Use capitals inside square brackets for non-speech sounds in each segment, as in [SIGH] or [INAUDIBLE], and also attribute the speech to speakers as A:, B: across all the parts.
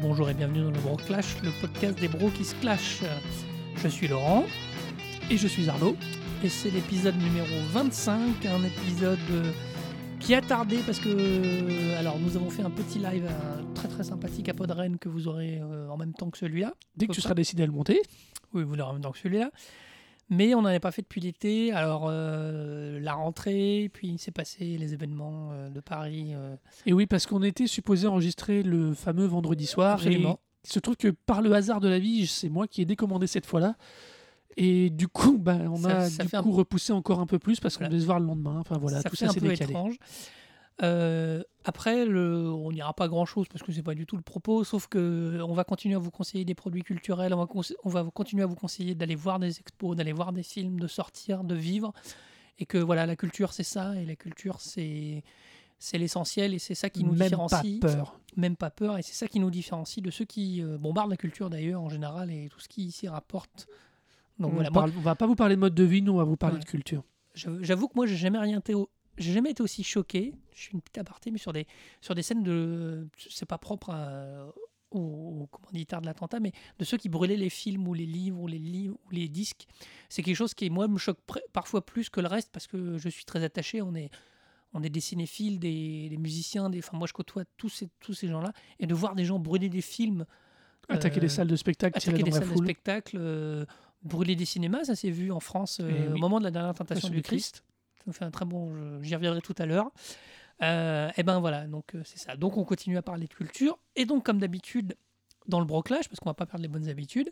A: Bonjour et bienvenue dans le Bro Clash, le podcast des bros qui se clashent. Je suis Laurent
B: Et je suis Arnaud.
A: et c'est l'épisode numéro 25, un épisode euh, qui a tardé parce que euh, alors nous avons fait un petit live euh, très très sympathique à Podren que vous aurez en même temps que celui-là.
B: Dès que tu seras décidé à le monter,
A: Oui, vous l'aurez en même temps que celui-là. Mais on n'en avait pas fait depuis l'été. Alors, euh, la rentrée, puis il s'est passé les événements euh, de Paris. euh,
B: et oui, parce qu'on était supposé enregistrer le fameux vendredi soir.
A: Absolument.
B: Et il se trouve que par le hasard de la vie, c'est moi qui ai décommandé cette fois-là. Et du coup, [LAUGHS] bah, on
A: Ça-
B: a
A: ça
B: du
A: fait un
B: coup repoussé encore un peu plus parce qu'on
A: Voilà.
B: devait se voir le lendemain. Enfin voilà,
A: ça
B: tout
A: fait
B: ça
A: un
B: s'est
A: peu
B: décalé.
A: étrange. Euh, après, le, on n'ira pas grand-chose parce que c'est pas du tout le propos, sauf que on va continuer à vous conseiller des produits culturels, on va, on va continuer à vous conseiller d'aller voir des expos, d'aller voir des films, de sortir, de vivre, et que voilà, la culture c'est ça, et la culture c'est c'est l'essentiel, et c'est ça qui nous
B: Même pas peur.
A: même pas peur, et c'est ça qui nous différencie de ceux qui euh, bombardent la culture d'ailleurs en général et tout ce qui s'y rapporte. Donc
B: on,
A: voilà, moi,
B: parle- on va pas vous parler de mode de vie, nous on va vous parler
A: Ouais.
B: de culture.
A: j'avoue que moi j'ai jamais rien été, au- j'ai jamais été aussi choqué. Je suis une petite aparté, mais sur des sur des scènes de, c'est pas propre à- aux, commanditaires de l'attentat, mais de ceux qui brûlaient les films ou les livres ou les livres ou les disques. C'est quelque chose qui moi me choque parfois plus que le reste parce que je suis très attaché. On est on est des cinéphiles, des, des musiciens, des, enfin moi je côtoie tous ces tous ces gens-là et de voir des gens brûler des films
B: Attaquer
A: Euh,
B: les salles de spectacle,
A: attaquer des salles de spectacle, euh, brûler des cinémas, ça s'est vu en France euh,
B: Eh oui.
A: au moment de la dernière tentation du
B: du
A: Christ. Nous fait un très bon, je- j'y reviendrai tout à l'heure. Euh, et ben voilà, donc euh, c'est ça. Donc on continue à parler de culture. Et donc comme d'habitude, dans le broclash, parce qu'on va pas perdre les bonnes habitudes,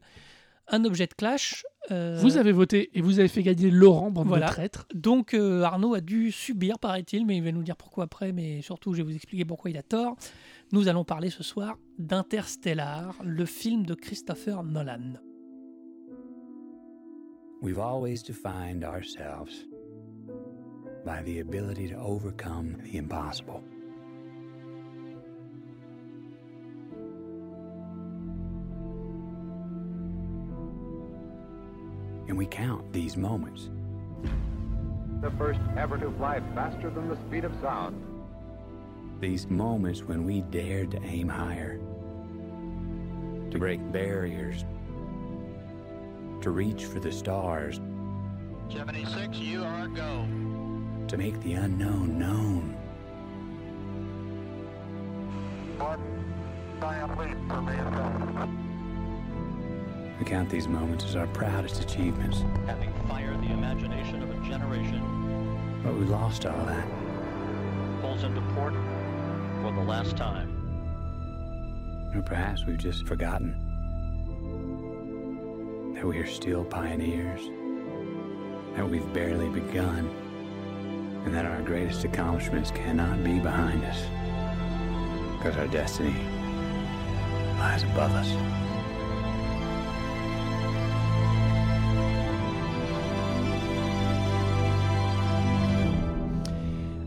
A: un objet de clash. euh,
B: Vous avez voté et vous avez fait gagner Laurent, bande
A: Voilà.
B: de traîtres.
A: donc euh, Arnaud a dû subir, paraît-il, mais il va nous dire pourquoi après, mais surtout je vais vous expliquer pourquoi il a tort. Nous allons parler ce soir d'Interstellar, le film de Christopher Nolan.
C: We've always defined ourselves by the ability to overcome the impossible. And we count these moments.
D: the first ever to fly faster than the speed of sound.
C: These moments when we dared to aim higher, to break barriers, to reach for the stars,
E: 76, you are go.
C: To make the unknown known.
E: One giant leap for mankind.
C: We count these moments as our proudest achievements,
F: having fired the imagination of a generation,
C: but we lost all that.
F: pulls into port for the last time.
C: Or perhaps we've just forgotten that we are still pioneers, that we've barely begun, and that our greatest accomplishments cannot be behind us. Because our destiny lies above us.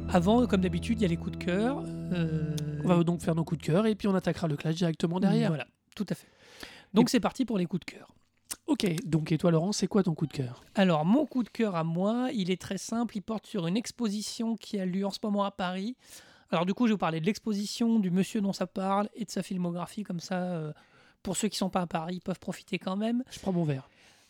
A: Avant, comme d'habitude, il y a les coups de cœur. euh,
B: On va donc faire nos coups de cœur et puis on attaquera le clash directement derrière.
A: Voilà, tout à fait. Donc c'est parti pour les coups de cœur.
B: Ok, donc et toi Laurent, c'est quoi ton coup de cœur?
A: Alors, mon coup de cœur à moi, il est très simple. Il porte sur une exposition qui a lieu en ce moment à Paris. Alors, du coup, je vais vous parler de l'exposition, du monsieur dont ça parle et de sa filmographie. Comme ça, euh, pour ceux qui ne sont pas à Paris, ils peuvent profiter quand même.
B: Je prends mon verre.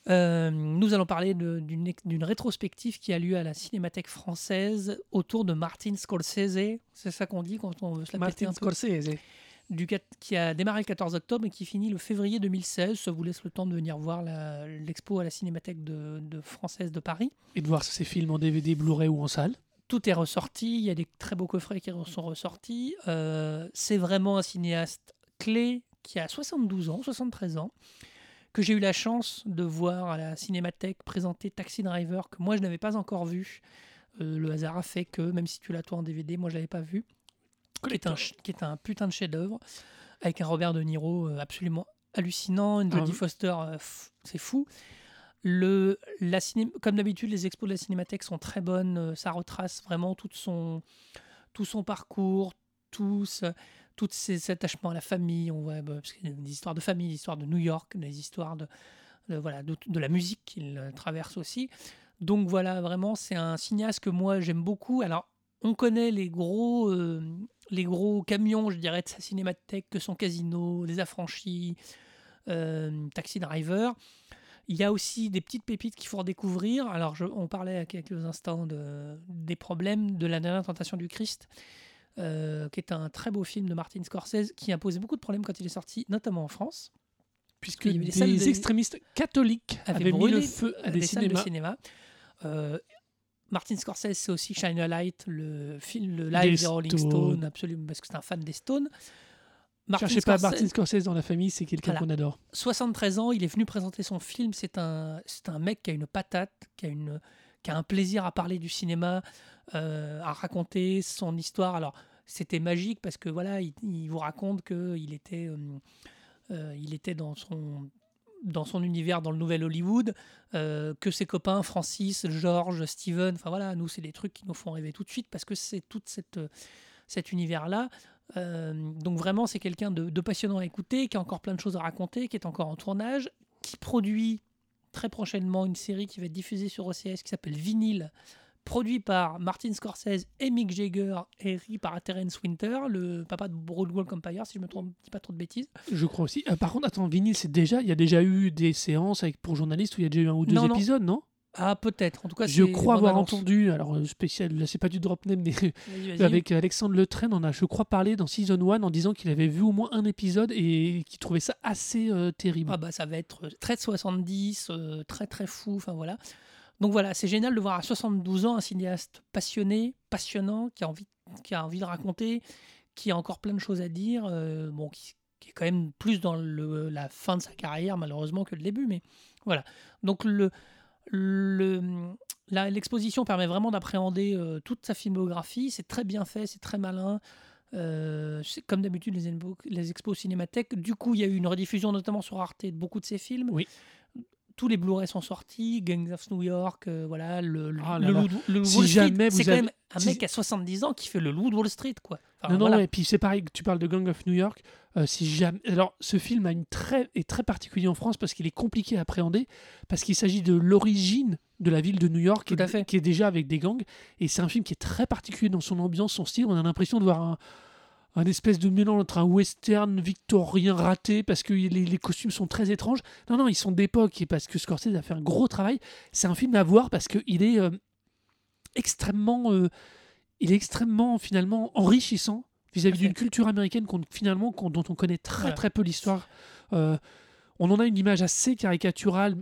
A: Euh, nous allons parler d'une rétrospective qui a lieu à la Cinémathèque française autour de Martin Scorsese. C'est ça qu'on dit quand on veut se la
B: Martin
A: un peu?
B: Scorsese.
A: Du, qui a démarré le 14 octobre et qui finit le février 2016. Ça vous laisse le temps de venir voir l'expo à la Cinémathèque de, de française de Paris.
B: Et de voir ces films en DVD, Blu-ray ou en salle.
A: Tout est ressorti, il y a des très beaux coffrets qui sont ressortis. Euh, c'est vraiment un cinéaste clé qui a 72 ans, 73 ans, que j'ai eu la chance de voir à la Cinémathèque présenter Taxi Driver, que moi je n'avais pas encore vu. Euh, le hasard a fait que, même si tu l'as toi en DVD, moi je l'avais pas vu. Qui est, un, qui est un putain de chef-d'œuvre, avec un Robert De Niro euh, absolument hallucinant, une
B: Ah
A: Jodie
B: oui.
A: Foster, euh, c'est fou. Le, la ciné- comme d'habitude, les expos de la Cinémathèque sont très bonnes. euh, Ça retrace vraiment tout son, tout son parcours, tout, ce- tout ses attachements à la famille. On voit bah, parce qu'il y a des histoires de famille, des histoires de New York, des histoires de, de, voilà, de, de la musique qu'il traverse aussi. Donc voilà, vraiment, c'est un cinéaste que moi j'aime beaucoup. Alors, on connaît les gros, euh, les gros camions, je dirais, de sa cinémathèque que son Casino, Les Affranchis, euh, Taxi Driver. Il y a aussi des petites pépites qu'il faut redécouvrir. Alors, je- on parlait à quelques instants de, des problèmes de la dernière tentation du Christ, euh, qui est un très beau film de Martin Scorsese qui a posé beaucoup de problèmes quand il est sorti, notamment en France.
B: Puisque
A: il y avait
B: des extrémistes catholiques avaient mis
A: brûlé
B: le feu à des,
A: des salles de
B: cinémas.
A: cinéma. Euh, Martin Scorsese, c'est aussi Shine a Light, le film, le live
B: Des
A: des, Rolling
B: Stones.
A: Stones, absolument, parce que c'est un fan des Stones. Martin
B: Cherchez pas
A: Scorsese-
B: Martin Scorsese dans la famille, c'est quelqu'un
A: Voilà.
B: qu'on adore.
A: 73 ans, il est venu présenter son film. C'est un, c'est un mec qui a une patate, qui a, une, qui a un plaisir à parler du cinéma, euh, à raconter son histoire. Alors, c'était magique parce que voilà, il, il vous raconte qu'il était, euh, euh, il était dans son dans son univers dans le nouvel Hollywood, euh, que ses copains Francis, George, Steven, enfin voilà, nous c'est des trucs qui nous font rêver tout de suite parce que c'est tout cette, cet univers-là. Euh, donc vraiment, c'est quelqu'un de, de passionnant à écouter, qui a encore plein de choses à raconter, qui est encore en tournage, qui produit très prochainement une série qui va être diffusée sur OCS qui s'appelle Vinyl, produit par Martin Scorsese et Mick Jagger, et écrit par Terence Winter, le papa de Broadwalk Empire, si je me trompe, dis pas trop de bêtises.
B: Je crois aussi. Euh, par contre, attends, vinyle, c'est déjà. Il y a déjà eu des séances avec, pour journalistes où il y a déjà eu un ou deux
A: Non, non.
B: épisodes, non?
A: Ah, peut-être. En tout cas,
B: Je crois avoir entendu. Alors, euh, spécial, là, c'est pas du drop name, mais avec Alexandre Le Train, on a, je crois, parlé dans Season 1 en disant qu'il avait vu au moins un épisode et qu'il trouvait ça assez euh, terrible.
A: Ah bah ça va être très de 70, euh, très très fou, enfin voilà. Donc voilà, c'est génial de voir à 72 ans un cinéaste passionné, passionnant, qui a envie, qui a envie de raconter, qui a encore plein de choses à dire, euh, bon, qui, est quand même plus dans la fin de sa carrière malheureusement que le début, mais voilà. Donc l'exposition permet vraiment d'appréhender euh, toute sa filmographie, c'est très bien fait, c'est très malin. Euh, comme d'habitude les expos cinémathèques. Du coup, il y a eu une rediffusion notamment sur Arte de beaucoup de ses films.
B: Oui.
A: Tous les Blu-ray sont sortis, Gangs of New York, euh, voilà, le, le,
B: Ah là
A: le
B: là.
A: loup de- le loup
B: Si
A: Wall Street. C'est quand
B: avez-
A: même un
B: si-
A: mec à 70 ans qui fait le loup de Wall Street, quoi. Enfin,
B: non, non,
A: voilà.
B: et puis c'est pareil, tu parles de Gang of New York. euh, si jamais... Alors, ce film a une très, est très particulier en France parce qu'il est compliqué à appréhender, parce qu'il s'agit de l'origine de la ville de New York, est- qui est déjà avec des gangs. Et c'est un film qui est très particulier dans son ambiance, son style. On a l'impression de voir un, un espèce de mélange entre un western victorien raté, parce que les, les costumes sont très étranges. Non, non, ils sont d'époque, et parce que Scorsese a fait un gros travail. C'est un film à voir parce qu'il est euh, extrêmement... euh, il est extrêmement finalement enrichissant vis-à-vis d'une culture américaine qu'on, finalement qu'on- dont on connaît très très peu l'histoire. Euh, on en a une image assez caricaturale,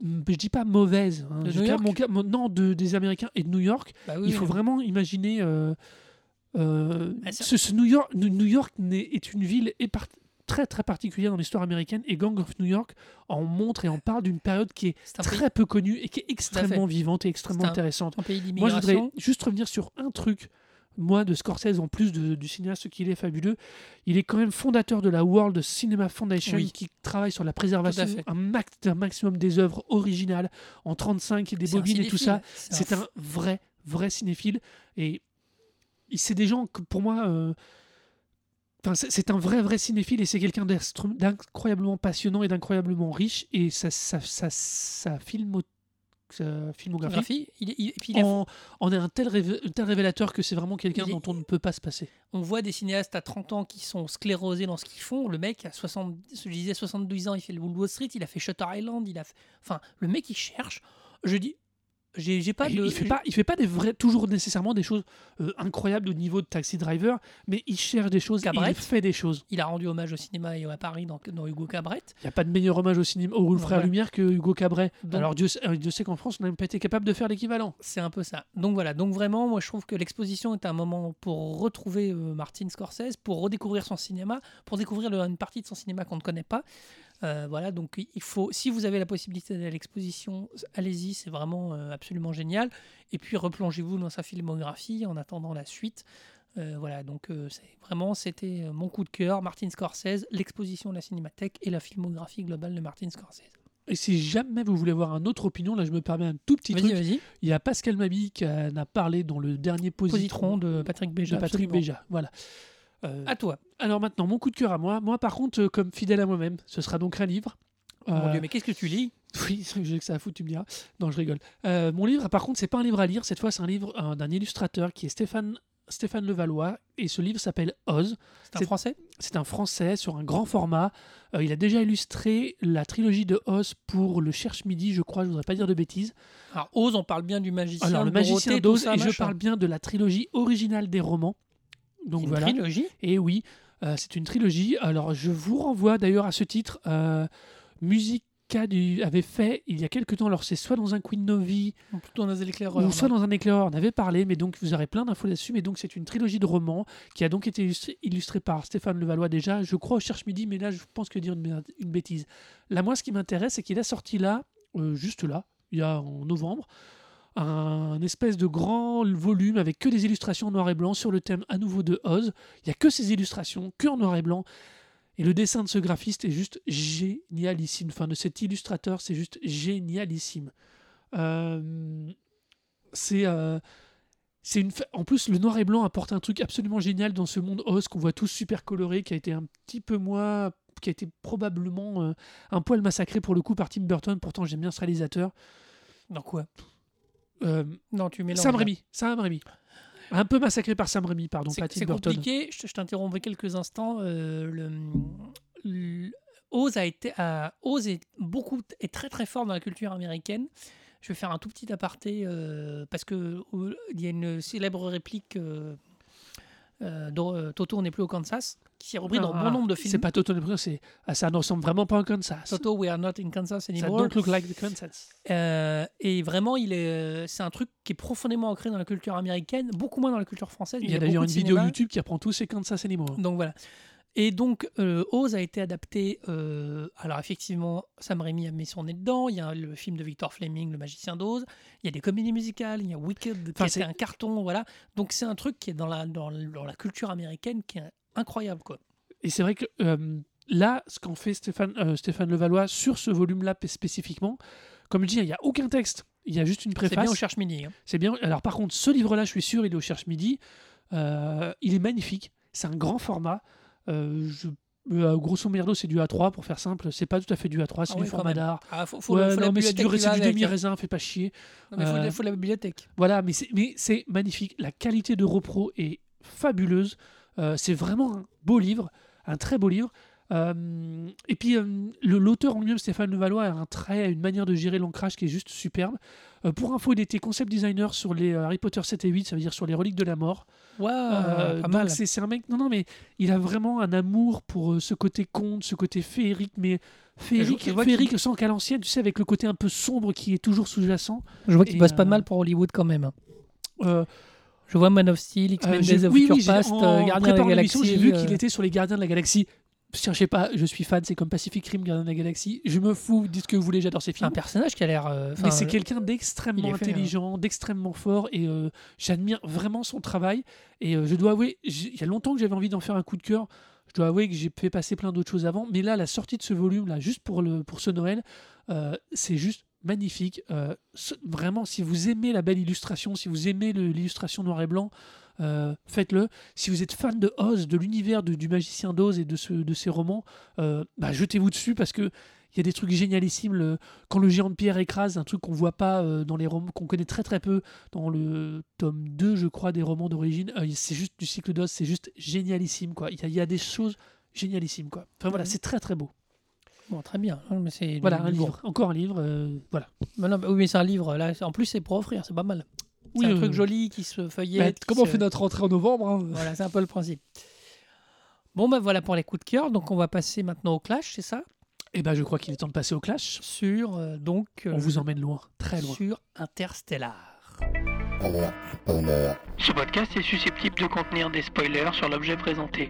B: je dis pas mauvaise, hein,
A: De
B: mon mon- non de, des Américains et de New York.
A: Bah oui,
B: Il faut
A: oui.
B: vraiment imaginer euh,
A: Ah, ça-
B: ce, ce New York. New York n'est- est une ville très très particulière dans l'histoire américaine et Gang of New York en montre et en parle d'une période qui est
A: un pays,
B: très peu connue et qui est extrêmement vivante et extrêmement
A: un-
B: intéressante.
A: un pays
B: Moi, je voudrais juste revenir sur un truc. Moi, de Scorsese, en plus de- du cinéaste qu'il est fabuleux, il est quand même fondateur de la World Cinema Foundation
A: Oui.
B: qui travaille sur la préservation un, max, d'un maximum des œuvres originales en 35 et des
A: un
B: bobines et tout ça. C'est un vrai, vrai cinéphile. Et c'est des gens que, pour moi, euh, c'est un vrai, vrai cinéphile et c'est quelqu'un d'incroyablement passionnant et d'incroyablement riche. Et sa, sa filmo- sa filmographie
A: Graphie, il il- il
B: en, en est un tel, révé- un tel révélateur que c'est vraiment quelqu'un dont on ne peut pas se passer.
A: on voit des cinéastes à 30 ans qui sont sclérosés dans ce qu'ils font. Le mec, à 60, je disais 72 ans, il fait le Wall Street, il a fait Shutter Island, il a fait... Enfin, le mec, il cherche. Je dis... J'ai pas
B: il,
A: de...
B: il fait pas, il fait pas des vrais, toujours nécessairement des choses euh, incroyables au niveau de Taxi Driver, mais il cherche des choses, et
A: Cabret.
B: il fait des choses.
A: Il a rendu hommage au cinéma et à Paris dans, dans Hugo Cabret.
B: Il n'y a pas de meilleur hommage au cinéma, au frère. Lumière que Hugo Cabret.
A: Donc-
B: Alors Dieu, sait- Dieu sait qu'en France, on n'a même pas été capable de faire l'équivalent.
A: C'est un peu ça. Donc voilà, donc vraiment, moi je trouve que l'exposition est un moment pour retrouver euh, Martin Scorsese, pour redécouvrir son cinéma, pour découvrir le- une partie de son cinéma qu'on ne connaît pas. Euh, voilà, donc il faut, si vous avez la possibilité d'aller à l'exposition, allez-y, c'est vraiment euh, absolument génial. Et puis replongez-vous dans sa filmographie en attendant la suite. Euh, voilà, donc c'est vraiment, c'était mon coup de cœur, Martin Scorsese, l'exposition de la Cinémathèque et la filmographie globale de Martin Scorsese.
B: Et si jamais vous voulez avoir une autre opinion, là je me permets un tout petit truc.
A: vas-y.
B: Il y a Pascal Mabi qui en a parlé dans le dernier Positron,
A: Positron de Patrick Béja.
B: de Patrick. Béja. Voilà. Euh,
A: À toi.
B: alors maintenant, mon coup de cœur à moi. Moi par contre, euh, comme fidèle à moi-même, ce sera donc un livre.
A: Mon
B: Euh,
A: Dieu, mais qu'est-ce que tu lis? [LAUGHS]
B: Oui, j'ai que ça à foutre, tu me diras. Non, je rigole. Mon livre, par contre, c'est pas un livre à lire. Cette fois, c'est un livre d'un illustrateur qui est Stéphane Stéphane Levallois et ce livre s'appelle Oz.
A: C'est un français?
B: C'est un français sur un grand format. Euh, il a déjà illustré la trilogie de Oz pour le Cherche Midi, je crois, je ne voudrais pas dire de bêtises.
A: Alors, Oz, on parle bien du magicien.
B: Alors, le magicien d'Oz, et je parle bien de la trilogie originale des romans. Donc
A: Une
B: voilà.
A: trilogie.
B: Et oui, euh, c'est une trilogie. Alors, je vous renvoie d'ailleurs à ce titre. Euh, Musica du, avait fait il y a quelques temps, alors c'est soit dans un Queen Novi,
A: Ou plutôt dans
B: ou soit dans un éclaireur, on avait parlé, mais donc vous aurez plein d'infos là-dessus. Mais donc, c'est une trilogie de romans qui a donc été illustrée, illustrée par Stéphane Levallois déjà. Je crois au Cherche Midi, mais là, je pense que dire une bêtise. Là, moi, ce qui m'intéresse, c'est qu'il a sorti là, euh, juste là, il y a en novembre, un espèce de grand volume avec que des illustrations en noir et blanc sur le thème à nouveau de Oz. Il y a que ces illustrations, que en noir et blanc. Et le dessin de ce graphiste est juste génialissime. Enfin, de cet illustrateur, c'est juste génialissime. Euh, c'est euh, c'est une en plus le noir et blanc apporte un truc absolument génial dans ce monde Oz qu'on voit tous super coloré qui a été un petit peu moins qui a été probablement euh, un poil massacré pour le coup par Tim Burton pourtant j'aime bien ce réalisateur
A: Dans quoi
B: Euh,
A: Non, tu mélanges.
B: Sam. Raimi Sam Raimi un peu massacré par Sam Raimi pardon
A: C'est compliqué. Je, je t'interromps quelques instants. euh, le, le- Oz a été, a- Oz est beaucoup est très très fort dans la culture américaine. Je vais faire un tout petit aparté euh, parce que euh, il y a une célèbre réplique. Euh, euh, Toto n'est plus au Kansas, qui est repris dans
B: Ah,
A: bon nombre de films.
B: c'est pas Toto le Premier, c'est ah, ça ne ressemble vraiment pas un Kansas
A: Toto, we are not in Kansas
B: ça
A: anymore.
B: don't look like the Kansas
A: Euh, et vraiment, il est, euh, c'est un truc qui est profondément ancré dans la culture américaine, beaucoup moins dans la culture française.
B: il y a d'ailleurs une vidéo. YouTube qui apprend tous ces Kansas Anymore
A: Donc voilà. Et donc, euh, Oz a été adapté. euh, alors, effectivement, Sam Raimi a mis son nez dedans. Il y a le film de Victor Fleming, Le Magicien d'Oz. Il y a des comédies musicales. Il y a Wicked, qui
B: Enfin,
A: a
B: c'est-
A: un carton. Voilà. Donc, c'est un truc qui est dans la, dans, dans la culture américaine qui est incroyable. Quoi.
B: Et c'est vrai que euh, là, ce qu'en fait Stéphane, euh, Stéphane Levallois sur ce volume-là spécifiquement, comme je dis, il n'y a aucun texte. Il y a juste une
A: C'est
B: préface.
A: bien, on cherche midi. hein.
B: C'est bien. Alors par contre, ce livre-là, je suis sûr, il est au Cherche Midi. Il est magnifique. C'est un grand format. Euh, je- euh, grosso merdo, c'est du A3 pour faire simple. C'est pas tout à fait du A3, c'est
A: Ah
B: du
A: oui,
B: format d'art.
A: Ah, faut, faut,
B: Ouais,
A: faut
B: non, mais c'est du, du
A: hein.
B: demi-raisin, fais pas chier.
A: Faut,
B: Euh,
A: faut la bibliothèque.
B: Voilà, mais c'est, mais c'est magnifique. La qualité de repro est fabuleuse. Euh, c'est vraiment un beau livre, un très beau livre. Euh, et puis euh, l'auteur en lui-même, Stéphane Levallois, a un trait, a une manière de gérer l'ancrage qui est juste superbe. Euh, pour info, il était concept designer sur les euh, Harry Potter 7 et 8, ça veut dire sur les reliques de la mort.
A: Waouh, pas
B: donc
A: mal.
B: c'est, un mec, non non mais il a vraiment un amour pour euh, ce côté conte, ce côté féerique, mais féerique, féerique sans qu'à l'ancienne, tu sais, avec le côté un peu sombre qui est toujours sous-jacent.
A: Je vois qu'il bosse pas mal pour Hollywood quand même. hein.
B: Euh,
A: Je vois Man of Steel, X-Men
B: Euh,
A: Days of
B: oui,
A: Future
B: oui,
A: Past,
B: en
A: euh, Gardien de la Galaxie.
B: j'ai vu
A: euh,
B: qu'il était sur les Gardiens de la Galaxie. Cherchez pas, je suis fan, c'est comme Pacific Rim, Gardien de la Galaxie. Je me fous, dites ce que vous voulez, j'adore ces
A: un
B: films.
A: personnage qui a l'air. euh,
B: Mais c'est
A: euh,
B: quelqu'un d'extrêmement
A: hein.
B: intelligent, d'extrêmement fort, et euh, j'admire vraiment son travail. Et euh, je dois avouer, il y a longtemps que j'avais envie d'en faire un coup de cœur. Je dois avouer que j'ai fait passer plein d'autres choses avant, mais là, la sortie de ce volume-là, juste pour, le, pour ce Noël, c'est juste magnifique. Vraiment, si vous aimez la belle illustration, si vous aimez l'illustration noir et blanc, euh, faites-le. Si vous êtes fan de Oz, de l'univers du magicien d'Oz et de, ce, de ses romans, euh, bah, jetez-vous dessus parce que il y a des trucs génialissimes. Le- quand le géant de pierre écrase, un truc qu'on voit pas euh, dans les romans, qu'on connaît très très peu dans le tome 2, je crois, des romans d'origine. c'est juste du cycle d'Oz, c'est juste génialissime. quoi. Il y, a- il y a des choses génialissimes. quoi. Enfin voilà,
A: Mhm.
B: c'est très très beau.
A: Bon, très bien. mais c'est
B: Voilà, un livre. Encore un livre. euh, voilà.
A: Mais non, bah oui, mais c'est un livre. Là, en plus, c'est pour offrir, c'est pas mal.
B: Oui,
A: c'est un truc joli qui se
B: Bah,
A: feuillette. qui
B: comment on
A: se-
B: fait notre rentrée en novembre hein
A: Voilà, c'est un peu le principe. Bon, ben voilà pour les coups de cœur. Donc, on va passer maintenant au clash, c'est ça?
B: Eh ben, je crois qu'il est temps de passer au clash.
A: Sur, euh, donc, euh,
B: On vous emmène loin, très loin.
A: sur Interstellar. Ce podcast est susceptible de contenir des spoilers sur l'objet présenté.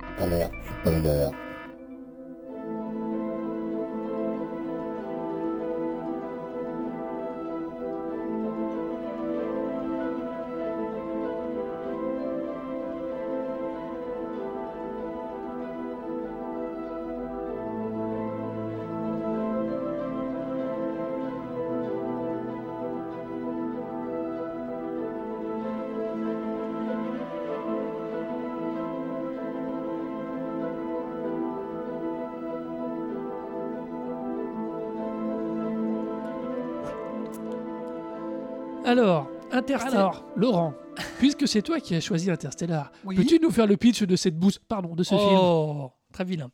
A: Alors, Interstellar.
B: Alors, Laurent, puisque c'est toi qui as choisi Interstellar,
A: Oui.
B: peux-tu nous faire le pitch de cette bouse, pardon, de ce film
A: oh, très vilain.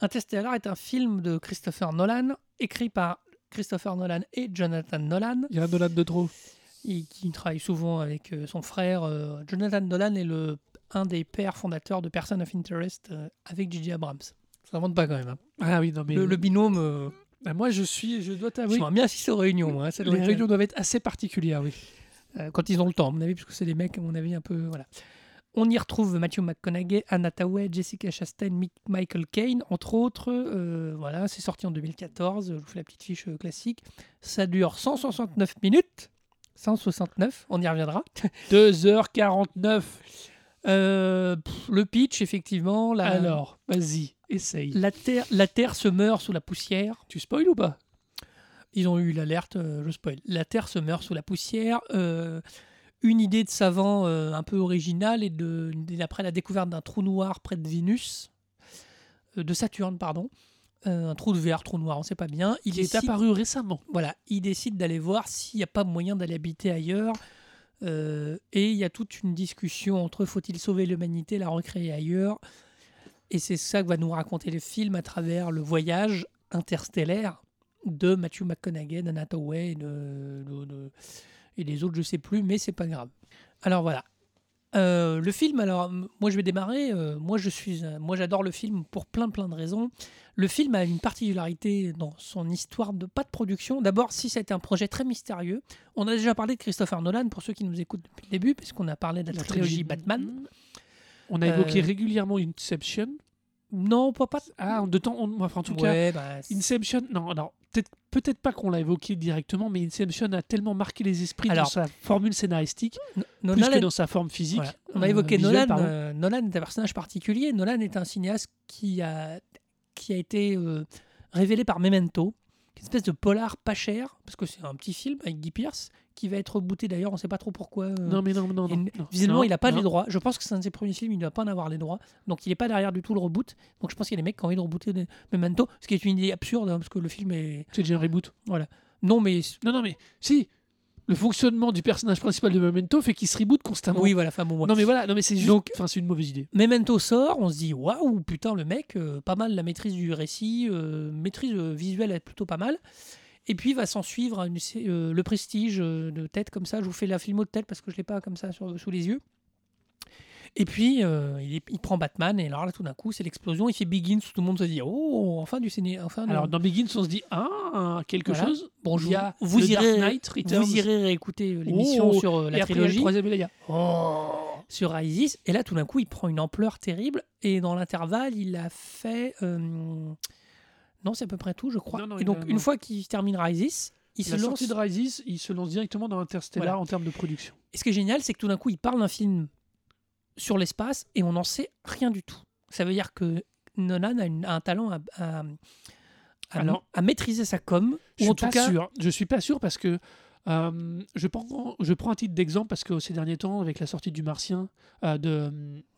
A: Interstellar est un film de Christopher Nolan, écrit par Christopher Nolan et Jonathan Nolan,
B: Il y a un Nolan de trop.
A: et qui travaille souvent avec euh, son frère. euh, Jonathan Nolan est le, un des pères fondateurs de Person of Interest euh, avec J.J. Abrams. Ça remonte pas quand même. hein.
B: Ah oui, non mais
A: Le, le binôme, euh,
B: Ah, moi je suis, je dois
A: ils
B: t'avouer,
A: sont bien assistés aux réunions. moi, hein, ça doit
B: les
A: être-
B: réunions doivent être assez particulières, oui.
A: Euh, quand ils ont le temps, à mon avis, parce que c'est des mecs, à mon avis, un peu. Voilà. On y retrouve Matthew McConaughey, Anna Tawai, Jessica Chastain, Mi- Michael Caine, entre autres. Euh, voilà, c'est sorti en 2014. Je vous fais la petite fiche euh, classique. Ça dure 169 minutes. 169, on y reviendra.
B: 2h49.
A: Euh, pff, le pitch, effectivement. La,
B: Alors, vas-y, essaye.
A: la terre, la terre se meurt sous la poussière.
B: Tu spoil ou pas?
A: Ils ont eu l'alerte, euh, je spoil. La Terre se meurt sous la poussière. euh, une idée de savant un peu originale est de, d'après la découverte d'un trou noir près de Vénus, de Saturne, pardon. Un trou de verre, trou noir, on ne sait pas bien. Il
B: Il est
A: décide,
B: apparu récemment.
A: voilà, il décide d'aller voir s'il n'y a pas moyen d'aller habiter ailleurs. Euh, et il y a toute une discussion entre faut-il sauver l'humanité, la recréer ailleurs. Et c'est ça que va nous raconter le film à travers le voyage interstellaire de Matthew McConaughey, et, de- de- de- et des autres, je sais plus, mais c'est pas grave. Alors voilà. Euh, le film, alors moi je vais démarrer. euh, moi je suis, moi j'adore le film pour plein plein de raisons. Le film a une particularité dans son histoire de pas de production. D'abord, si c'était un projet très mystérieux, on a déjà parlé de Christopher Nolan pour ceux qui nous écoutent depuis le début, puisqu'on a parlé de la, trilogie Batman.
B: On a évoqué
A: Euh,
B: régulièrement Inception.
A: Non, pas pas.
B: Ah, de temps, on- enfin, en tout cas,
A: bah,
B: Inception, non, alors peut-être peut-être pas qu'on l'a évoqué directement, mais Inception a tellement marqué les esprits
A: Alors-
B: dans sa formule scénaristique, plus
A: Nolan-
B: que dans sa forme physique.
A: Voilà. On a
B: euh,
A: évoqué Nolan. euh, Nolan est un personnage particulier. Nolan est un cinéaste qui a, qui a été euh, révélé par Memento, une espèce de polar pas cher, parce que c'est un petit film avec Guy Pearce, qui va être rebooté d'ailleurs, on ne sait pas trop pourquoi. euh,
B: Non, mais non, non, non.
A: visiblement,
B: non,
A: il n'a pas
B: non.
A: les droits. Je pense que c'est un de ses premiers films, il ne doit pas en avoir les droits. Donc, il n'est pas derrière du tout le reboot. Donc, je pense qu'il y a des mecs qui ont envie de rebooter des- Memento, ce qui est une idée absurde, hein, parce que le film est.
B: C'est déjà un reboot.
A: Non, mais.
B: Non, non, mais si, le fonctionnement du personnage principal de Memento fait qu'il se reboot constamment.
A: Oui, voilà, enfin bon. ouais.
B: Non, mais voilà, non, mais c'est juste.
A: Donc-
B: Enfin, c'est une mauvaise idée.
A: Memento sort, on se dit waouh, putain, le mec, euh, pas mal la maîtrise du récit, euh, maîtrise visuelle est plutôt pas mal. Et puis va s'en suivre une euh, le prestige euh, de tête comme ça. Je vous fais la filmo de tête parce que je l'ai pas comme ça sur- sous les yeux. Et puis euh, il, est- il prend Batman et alors là tout d'un coup c'est l'explosion. Il fait Begins, tout le monde se dit oh enfin du ciné, enfin
B: Alors, dans Begins, on se dit Ah, quelque
A: Voilà.
B: chose.
A: bon je
B: il y a
A: vous,
B: Dark
A: irez
B: Knight Returns.
A: vous irez réécouter l'émission
B: Oh,
A: sur la
B: et après, il y a le
A: trilogie.
B: troisième, il y a-
A: sur Isis. Et là, tout d'un coup, il prend une ampleur terrible. Et dans l'intervalle, il a fait. Non, c'est à peu près tout, je crois.
B: Non, non,
A: et donc,
B: a-
A: une
B: non.
A: fois qu'il termine Rises, il se
B: la
A: lance.
B: sortie de Rises, il se lance directement dans Interstellar
A: Voilà.
B: en termes de production.
A: Et ce qui est génial, c'est que tout d'un coup, il parle d'un film sur l'espace et on n'en sait rien du tout. Ça veut dire que Nolan a, une- a un talent à, à- à-
B: Alors,
A: à maîtriser sa com.
B: Je
A: Ou
B: suis
A: en tout
B: pas
A: cas,
B: sûr. Je suis pas sûr parce que euh, je prends je prends un titre d'exemple parce que ces derniers temps avec la sortie du Martien euh, de euh,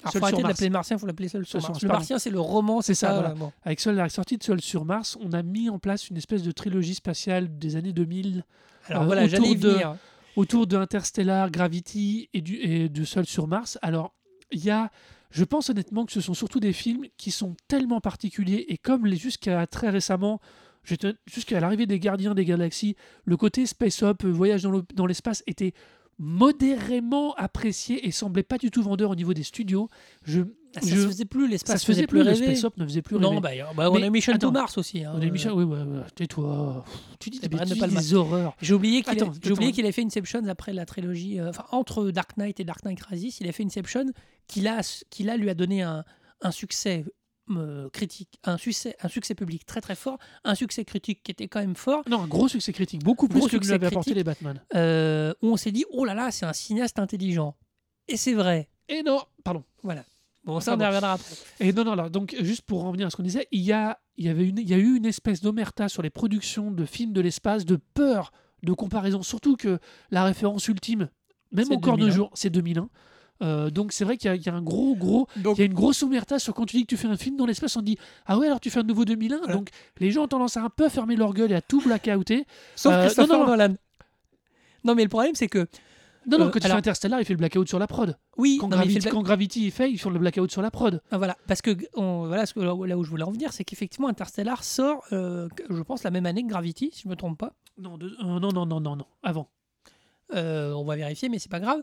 A: alors,
B: Seul
A: faut
B: sur
A: arrêter de
B: Mars.
A: l'appeler Martien, il faut l'appeler Seul sur
B: Seul sur
A: Mars.
B: Mars,
A: Le. Martien, c'est le roman, c'est
B: ça,
A: ça.
B: voilà.
A: bon.
B: avec seul, la sortie de Seul sur Mars, on a mis en place une espèce de trilogie spatiale des années 2000
A: Alors
B: Euh,
A: voilà,
B: autour
A: j'allais
B: de-
A: venir.
B: autour de Interstellar, Gravity et du, et de Seul sur Mars. Alors, il y a, je pense honnêtement que ce sont surtout des films qui sont tellement particuliers et comme les jusqu'à très récemment, jusqu'à l'arrivée des Gardiens des Galaxies, le côté space up, euh, voyage dans le- dans l'espace était modérément apprécié et semblait pas du tout vendeur au niveau des studios. Je,
A: Ah, ça
B: je-
A: se faisait plus, l'espace
B: ça se faisait plus,
A: rêver.
B: ne faisait plus
A: Non, bah, bah, on
B: Mais
A: a Mission to
B: attends.
A: Mars aussi. hein.
B: On a Michel, oui, tais-toi. Tu dis des, tu dis des horreurs.
A: J'ai oublié qu'il a- avait fait Inception après la trilogie, euh, entre Dark Knight et Dark Knight Rises, il a fait Inception qui là, qui là lui a donné un, un succès critique, un succès, un succès public très très fort, un succès critique qui était quand même fort,
B: Non, un gros succès critique, beaucoup plus
A: Gros
B: que
A: succès
B: l'avaient apporté les Batman.
A: euh, où on s'est dit oh là là c'est un cinéaste intelligent. Et c'est vrai.
B: Et non, pardon.
A: Voilà. Bon ça on y reviendra après.
B: Et non, non, alors, donc juste pour en revenir à ce qu'on disait, il y a, il y avait une, il y a eu une espèce d'omerta sur les productions de films de l'espace, de peur de comparaison, surtout que la référence ultime, même encore de
A: 2001.
B: jour, c'est 2001. Euh, donc c'est vrai qu'il y, a- il y a un gros, gros,
A: Donc-
B: il y a une grosse omerta sur quand tu dis que tu fais un film dans l'espace, on dit ah ouais alors tu fais un nouveau 2001,
A: Voilà.
B: donc les gens ont tendance à un peu fermer leur gueule et à tout blackouter.
A: Sauf
B: Euh,
A: Christopher
B: non, non, non.
A: Nolan. Non mais le problème c'est que
B: Non, non,
A: Euh,
B: quand il
A: alors-
B: fait Interstellar, il fait le blackout sur la prod.
A: Oui,
B: Quand,
A: non, mais il
B: Gravity,
A: fait le-
B: quand Gravity il fait, ils font le blackout sur la prod.
A: Ah, voilà, parce que on- voilà ce que, là où je voulais en venir, c'est qu'effectivement Interstellar sort, euh, je pense, la même année que Gravity, si je me trompe pas.
B: Non, de- euh, non, non, non, non, non, avant.
A: On va vérifier, mais c'est pas grave.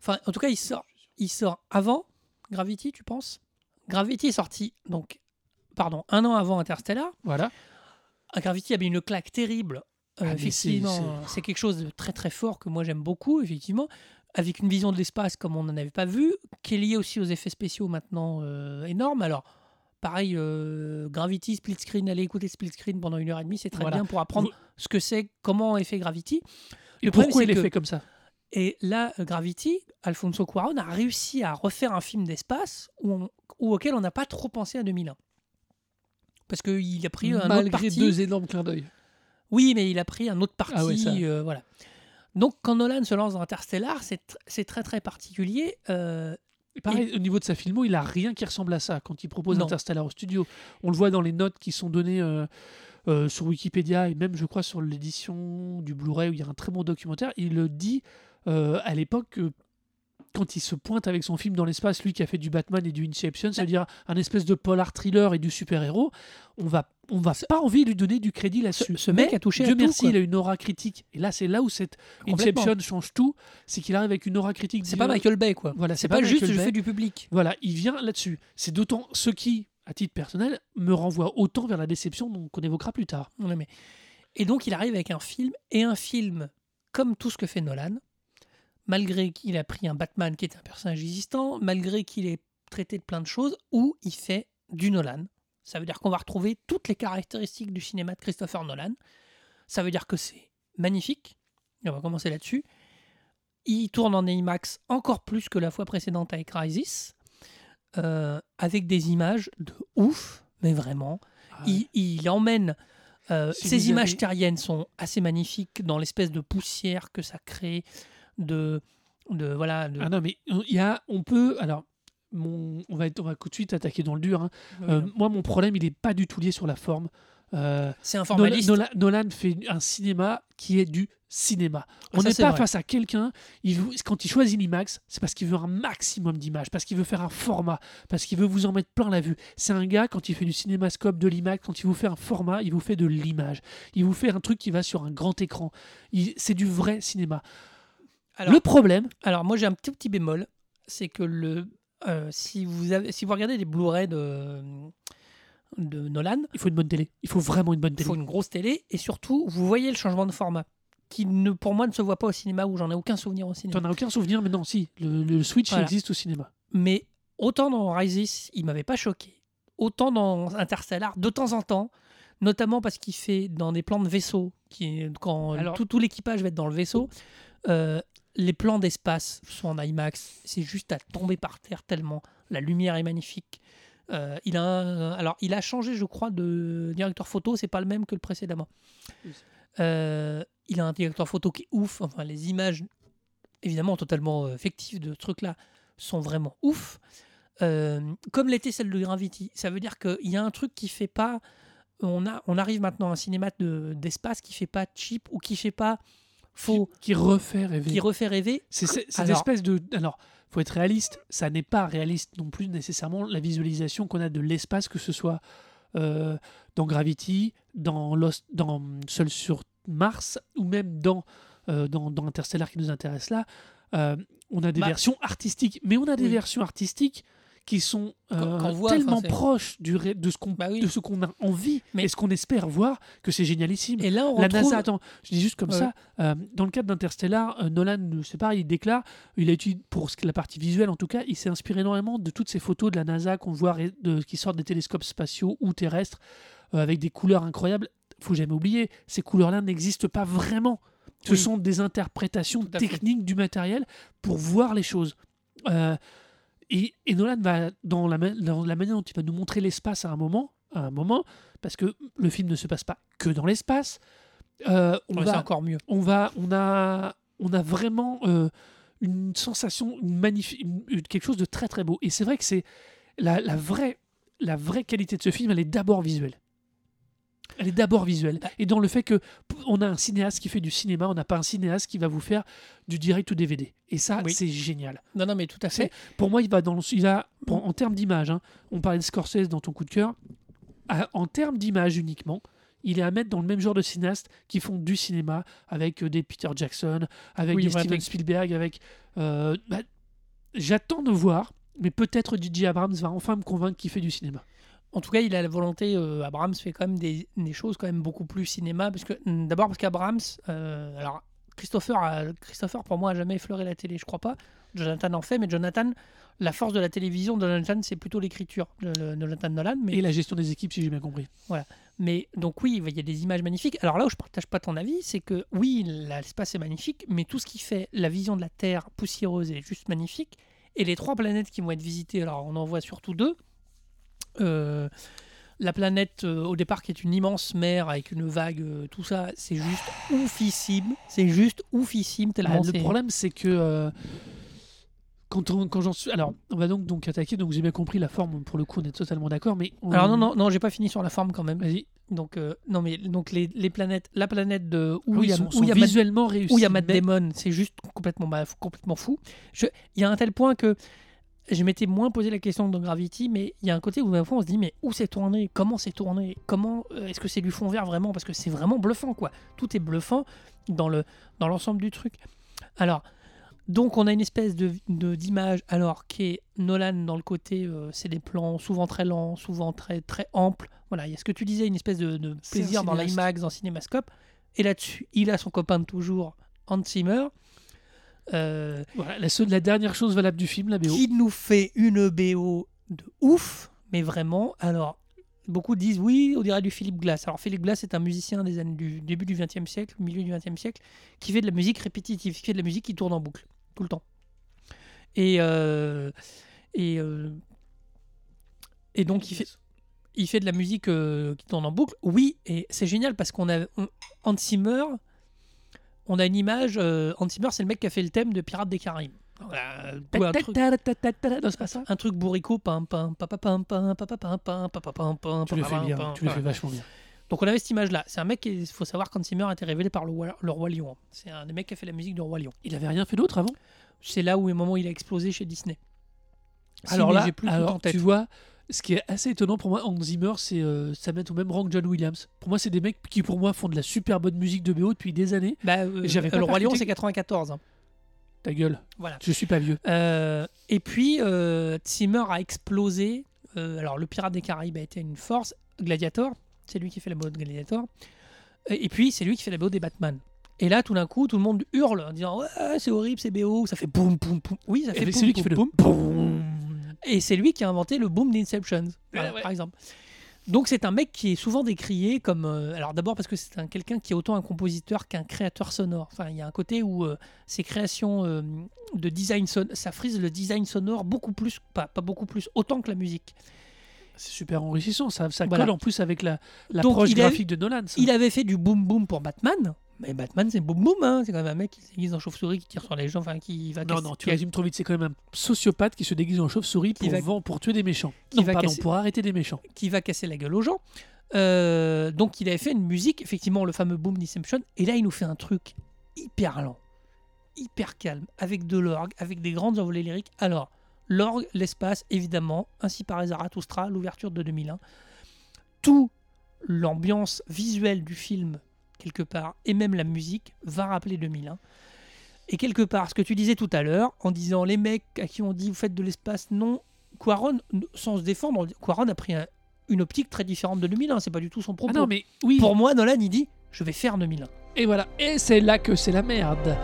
A: Enfin, en tout cas, il sort, il sort avant Gravity, tu penses? Gravity est sorti donc, pardon, un an avant Interstellar.
B: Voilà.
A: À Gravity avait une claque terrible. Euh,
B: Ah,
A: effectivement,
B: c'est-
A: quelque chose de très très fort que moi j'aime beaucoup, effectivement, avec une vision de l'espace comme on n'en avait pas vu, qui est liée aussi aux effets spéciaux maintenant euh, énormes. Alors, pareil, euh, Gravity, Split Screen, allez écouter Split Screen pendant une heure et demie, c'est très
B: Voilà.
A: bien pour apprendre ce que c'est, comment est fait Gravity.
B: Et
A: Le problème,
B: pourquoi il est
A: que-
B: fait comme ça?
A: Et là, euh, Gravity, Alfonso Cuarón a réussi à refaire un film d'espace où où- auquel on n'a pas trop pensé à 2001. Parce qu'il a pris un autre
B: Malgré
A: parti.
B: deux énormes clins d'œil.
A: Oui, mais il a pris un autre parti.
B: Ah ouais, ça.
A: euh, voilà. Donc, quand Nolan se lance dans Interstellar, c'est tr- c'est très très particulier. euh,
B: Et pareil, au niveau de sa filmo, il a rien qui ressemble à ça quand il propose
A: Non.
B: Interstellar au studio. On le voit dans les notes qui sont données euh, euh, sur Wikipédia et même, je crois, sur l'édition du Blu-ray où il y a un très bon documentaire. Il le dit euh, à l'époque que quand il se pointe avec son film dans l'espace, lui qui a fait du Batman et du Inception, c'est-à-dire un espèce de polar thriller et du super-héros, on va on va pas envie de lui donner du crédit là-dessus.
A: ce mec a touché à
B: Dieu
A: tout,
B: merci,
A: quoi.
B: il a une aura critique. Et là, c'est là où cette. Inception change tout, c'est qu'il arrive avec une aura critique.
A: c'est pas Michael Bay, quoi.
B: Voilà,
A: C'est pas, juste je fais du public.
B: Voilà, il vient là-dessus. C'est d'autant ce qui, à titre personnel, me renvoie autant vers la déception qu'on évoquera plus tard.
A: Ouais, mais- Et donc, il arrive avec un film, et un film comme tout ce que fait Nolan, malgré qu'il a pris un Batman qui est un personnage existant, malgré qu'il ait traité de plein de choses, où il fait du Nolan. Ça veut dire qu'on va retrouver toutes les caractéristiques du cinéma de Christopher Nolan. Ça veut dire que c'est magnifique. Et on va commencer là-dessus. Il tourne en IMAX encore plus que la fois précédente avec Rises, euh, avec des images de ouf, mais vraiment. Il, il emmène. euh,
B: Si
A: ces
B: vous
A: images
B: avez-
A: terriennes sont assez magnifiques dans l'espèce de poussière que ça crée, de, de voilà. De,
B: Ah non, mais on- il y a, on peut. Alors, mon, on, va être, on va tout de suite attaquer dans le dur. hein. Euh, moi, mon problème, il n'est pas du tout lié sur la forme. Euh,
A: c'est un
B: Nolan,
A: formaliste.
B: Nolan- Nolan fait un cinéma qui est du cinéma. On n'est pas
A: vrai.
B: face à quelqu'un. Quand il choisit l'IMAX, c'est parce qu'il veut un maximum d'images, parce qu'il veut faire un format, parce qu'il veut vous en mettre plein la vue. C'est un gars, quand il fait du cinémascope, de l'IMAX, quand il vous fait un format, il vous fait de l'image. Il vous fait un truc qui va sur un grand écran. C'est du vrai cinéma.
A: Alors,
B: le problème,
A: Alors moi j'ai un petit petit bémol, c'est que le euh, si vous avez si vous regardez des Blu-ray de de Nolan,
B: il faut une bonne télé. Il faut vraiment une bonne
A: il
B: télé.
A: faut une grosse télé et surtout vous voyez le changement de format qui ne pour moi ne se voit pas au cinéma où j'en ai aucun souvenir au cinéma.
B: n'en as aucun souvenir, mais non, si. Le, le Switch il
A: Voilà.
B: existe au cinéma.
A: Mais autant dans Rises, il m'avait pas choqué. Autant dans Interstellar, de temps en temps, notamment parce qu'il fait dans des plans de vaisseau, qui quand
B: Alors-
A: tout, tout l'équipage va être dans le vaisseau, euh, les plans d'espace sont en IMAX, c'est juste à tomber par terre tellement la lumière est magnifique. Euh, il a un- alors il a changé, je crois, de directeur photo, c'est pas le même que le précédemment.
B: Oui.
A: Euh, il a un directeur photo qui est ouf. Enfin, les images, évidemment totalement euh, fictives de ce truc-là, sont vraiment ouf. Euh, comme l'était celle de Gravity. Ça veut dire qu'il y a un truc qui fait pas. On, a, on arrive maintenant à un cinéma de- d'espace qui fait pas cheap ou qui fait pas faux,
B: Qui refait rêver.
A: qui refait rêver.
B: C'est c'est- cette
A: Alors-
B: espèce de. Alors, faut être réaliste. Ça n'est pas réaliste non plus nécessairement la visualisation qu'on a de l'espace, que ce soit euh, dans Gravity, dans Lost, dans Seul sur Mars, ou même dans, euh, dans, dans Interstellar qui nous intéresse là. Euh, on a des
A: Bah,
B: versions artistiques, mais on a des
A: oui.
B: versions artistiques qui sont euh,
A: voit,
B: tellement proches du ré- de ce qu'on
A: Bah oui.
B: de ce qu'on a envie
A: Mais-
B: et ce qu'on espère voir que c'est génialissime.
A: Et là, on
B: La
A: retrouve.
B: NASA, attends, je dis juste comme
A: Ouais.
B: ça, euh, dans le cadre d'Interstellar, euh, Nolan, c'est pareil, il déclare, il a utilisé, pour la partie visuelle en tout cas, il s'est inspiré énormément de toutes ces photos de la NASA qu'on voit de- qui sortent des télescopes spatiaux ou terrestres, avec des couleurs incroyables. faut jamais oublier, ces couleurs-là n'existent pas vraiment. Ce
A: Oui.
B: sont des interprétations techniques du matériel pour voir les choses. Euh, et, et Nolan va, dans la, ma- dans la manière dont il va nous montrer l'espace à un moment, à un moment, parce que le film ne se passe pas que dans l'espace, euh, on,
A: Ouais,
B: va,
A: encore mieux.
B: on va, on a, on a vraiment euh, une sensation, une magnifique, quelque chose de très très beau. Et c'est vrai que c'est la, la vraie, la vraie qualité de ce film, elle est d'abord visuelle. Elle est d'abord visuelle. Et dans le fait que on a un cinéaste qui fait du cinéma, on n'a pas un cinéaste qui va vous faire du direct ou DVD. Et ça,
A: Oui.
B: c'est génial.
A: Non, non, mais tout à fait.
B: Pour moi, il va dans le, il en termes d'image, hein, on parlait de Scorsese dans ton coup de cœur, en termes d'image uniquement, il est à mettre dans le même genre de cinéastes qui font du cinéma avec euh, des Peter Jackson, avec
A: Oui,
B: des Steven Spielberg, avec. euh, bah, J'attends de voir, mais peut-être J.J. Abrams va enfin me convaincre qu'il fait du cinéma.
A: En tout cas, il a la volonté. euh, Abrams fait quand même des, des choses quand même beaucoup plus cinéma, parce que hum, d'abord parce qu'Abrams, euh, alors Christopher, a- Christopher pour moi a jamais effleuré la télé, je crois pas. Jonathan en fait, mais Jonathan, la force de la télévision de Jonathan, c'est plutôt l'écriture de, de Jonathan Nolan. Mais
B: Et la gestion des équipes, si j'ai bien compris.
A: Mais donc oui, il y a des images magnifiques. Alors là où je partage pas ton avis, c'est que oui, l'espace est magnifique, mais tout ce qui fait la vision de la Terre poussiéreuse est juste magnifique. Et les trois planètes qui vont être visitées, alors on en voit surtout deux. Euh, la planète euh, au départ qui est une immense mer avec une vague, euh, tout ça, c'est juste [SIGHS] oufissime. C'est juste oufissime tellement
B: Ah, le problème, c'est que euh, quand, on- quand j'en suis. Alors, on va donc, donc attaquer. Donc, j'ai bien compris la forme. Pour le coup, on est totalement d'accord. Mais on-
A: Alors non, non, non, j'ai pas fini sur la forme quand même.
B: Vas-y.
A: Donc non, mais donc les, les planètes, la planète de où il y a, y
B: visuellement réussis.
A: où il y a Matt Damon, c'est juste complètement, bah, complètement fou. Il y a un tel point que je m'étais moins posé la question de Gravity, mais il y a un côté où fois on se dit mais où c'est tourné, comment c'est tourné, comment euh, est-ce que c'est du fond vert vraiment? Parce que c'est vraiment bluffant quoi. Tout est bluffant dans le dans l'ensemble du truc. Alors donc on a une espèce de d'image alors qui est Nolan dans le côté euh, c'est des plans souvent très lents, souvent très très amples. Voilà, il y a ce que tu disais une espèce de, plaisir dans l'IMAX, dans Cinémascope. Et là-dessus, il a son copain de toujours, Hans Zimmer, euh,
B: la, seule- la dernière chose valable du film, la BO.
A: qui nous fait une BO de ouf, mais vraiment. Alors, beaucoup disent oui, on dirait du Philippe Glass. Alors, Philippe Glass est un musicien des années du début du XXe siècle, milieu du XXe siècle, qui fait de la musique répétitive, qui fait de la musique qui tourne en boucle tout le temps. Et euh, et euh, et donc il fait il fait de la musique qui tourne en boucle. Oui, et c'est génial parce qu'on a on- Hans Zimmer, on a une image. Euh, Hans Zimmer, c'est le mec qui a fait le thème de Pirates des Caraïbes. Un, truc... Bourricot.
B: Tu le fais bien, tu le fais vachement bien.
A: Donc on avait cette image-là. C'est un mec, il faut savoir qu'Hans Zimmer a été révélé par le, Roi Lion. C'est un des mecs qui a fait la musique du Roi Lion.
B: Il avait rien fait d'autre avant?
A: C'est là où, au moment où il a explosé chez Disney.
B: Alors là, tu vois, ce qui est assez étonnant pour moi, Hans Zimmer, c'est euh, ça met au même rang que John Williams. Pour moi, c'est des mecs qui, pour moi, font de la super bonne musique de BO depuis des années.
A: Bah, euh,
B: j'avais pas
A: le roi Lion, c'est 94. hein.
B: Ta gueule,
A: Voilà.
B: je suis pas vieux.
A: Euh, et puis, euh, Zimmer a explosé. Euh, alors, le Pirate des Caraïbes a été une force. Gladiator, c'est lui qui fait la BO de Gladiator. Et, puis, c'est lui qui fait la BO des Batman. Et là, tout d'un coup, tout le monde hurle en disant Ouais, c'est horrible, c'est BO, ça fait boum, boum, boum. Oui, ça fait boum,
B: c'est lui qui
A: boum,
B: fait le
A: boum.
B: boum.
A: Et c'est lui qui a inventé le boom d'Inception,
B: ouais.
A: par exemple. Donc c'est un mec qui est souvent décrié comme... euh, alors d'abord parce que c'est un quelqu'un qui est autant un compositeur qu'un créateur sonore. Enfin, il y a un côté où euh, ses créations euh, de design sonore, ça frise le design sonore beaucoup plus, pas, pas beaucoup plus, autant que la musique.
B: C'est super enrichissant, ça, ça
A: Voilà.
B: colle en plus avec la- l'approche
A: a-
B: graphique de Nolan. ça.
A: Il avait fait du boom boom pour Batman, mais Batman c'est boom boom, hein. c'est quand même un mec qui se déguise en chauve-souris, qui tire sur les gens, enfin qui va...
B: Non, non, tu
A: qui-
B: résumes trop vite. C'est quand même un sociopathe qui se déguise en chauve-souris pour,
A: va-
B: pour tuer des méchants.
A: qui
B: Non,
A: va
B: pardon,
A: casser-
B: pour arrêter des méchants.
A: qui va casser la gueule aux gens. Euh, donc il avait fait une musique, effectivement le fameux Boom d'Inception, et là il nous fait un truc hyper lent, hyper calme, avec de l'orgue, avec des grandes envolées lyriques. Alors, l'orgue, l'espace, évidemment, ainsi par Zarathustra, l'ouverture de 2001. Tout l'ambiance visuelle du film, quelque part, et même la musique, va rappeler 2001. Et quelque part, ce que tu disais tout à l'heure, en disant les mecs à qui on dit vous faites de l'espace, non, Quaron, sans se défendre, Quaron a pris un- une optique très différente de 2001, c'est pas du tout son
B: Ah
A: propos.
B: non, mais oui.
A: Pour moi, Nolan, il dit je vais faire 2001.
B: Et voilà. Et c'est là que c'est la merde.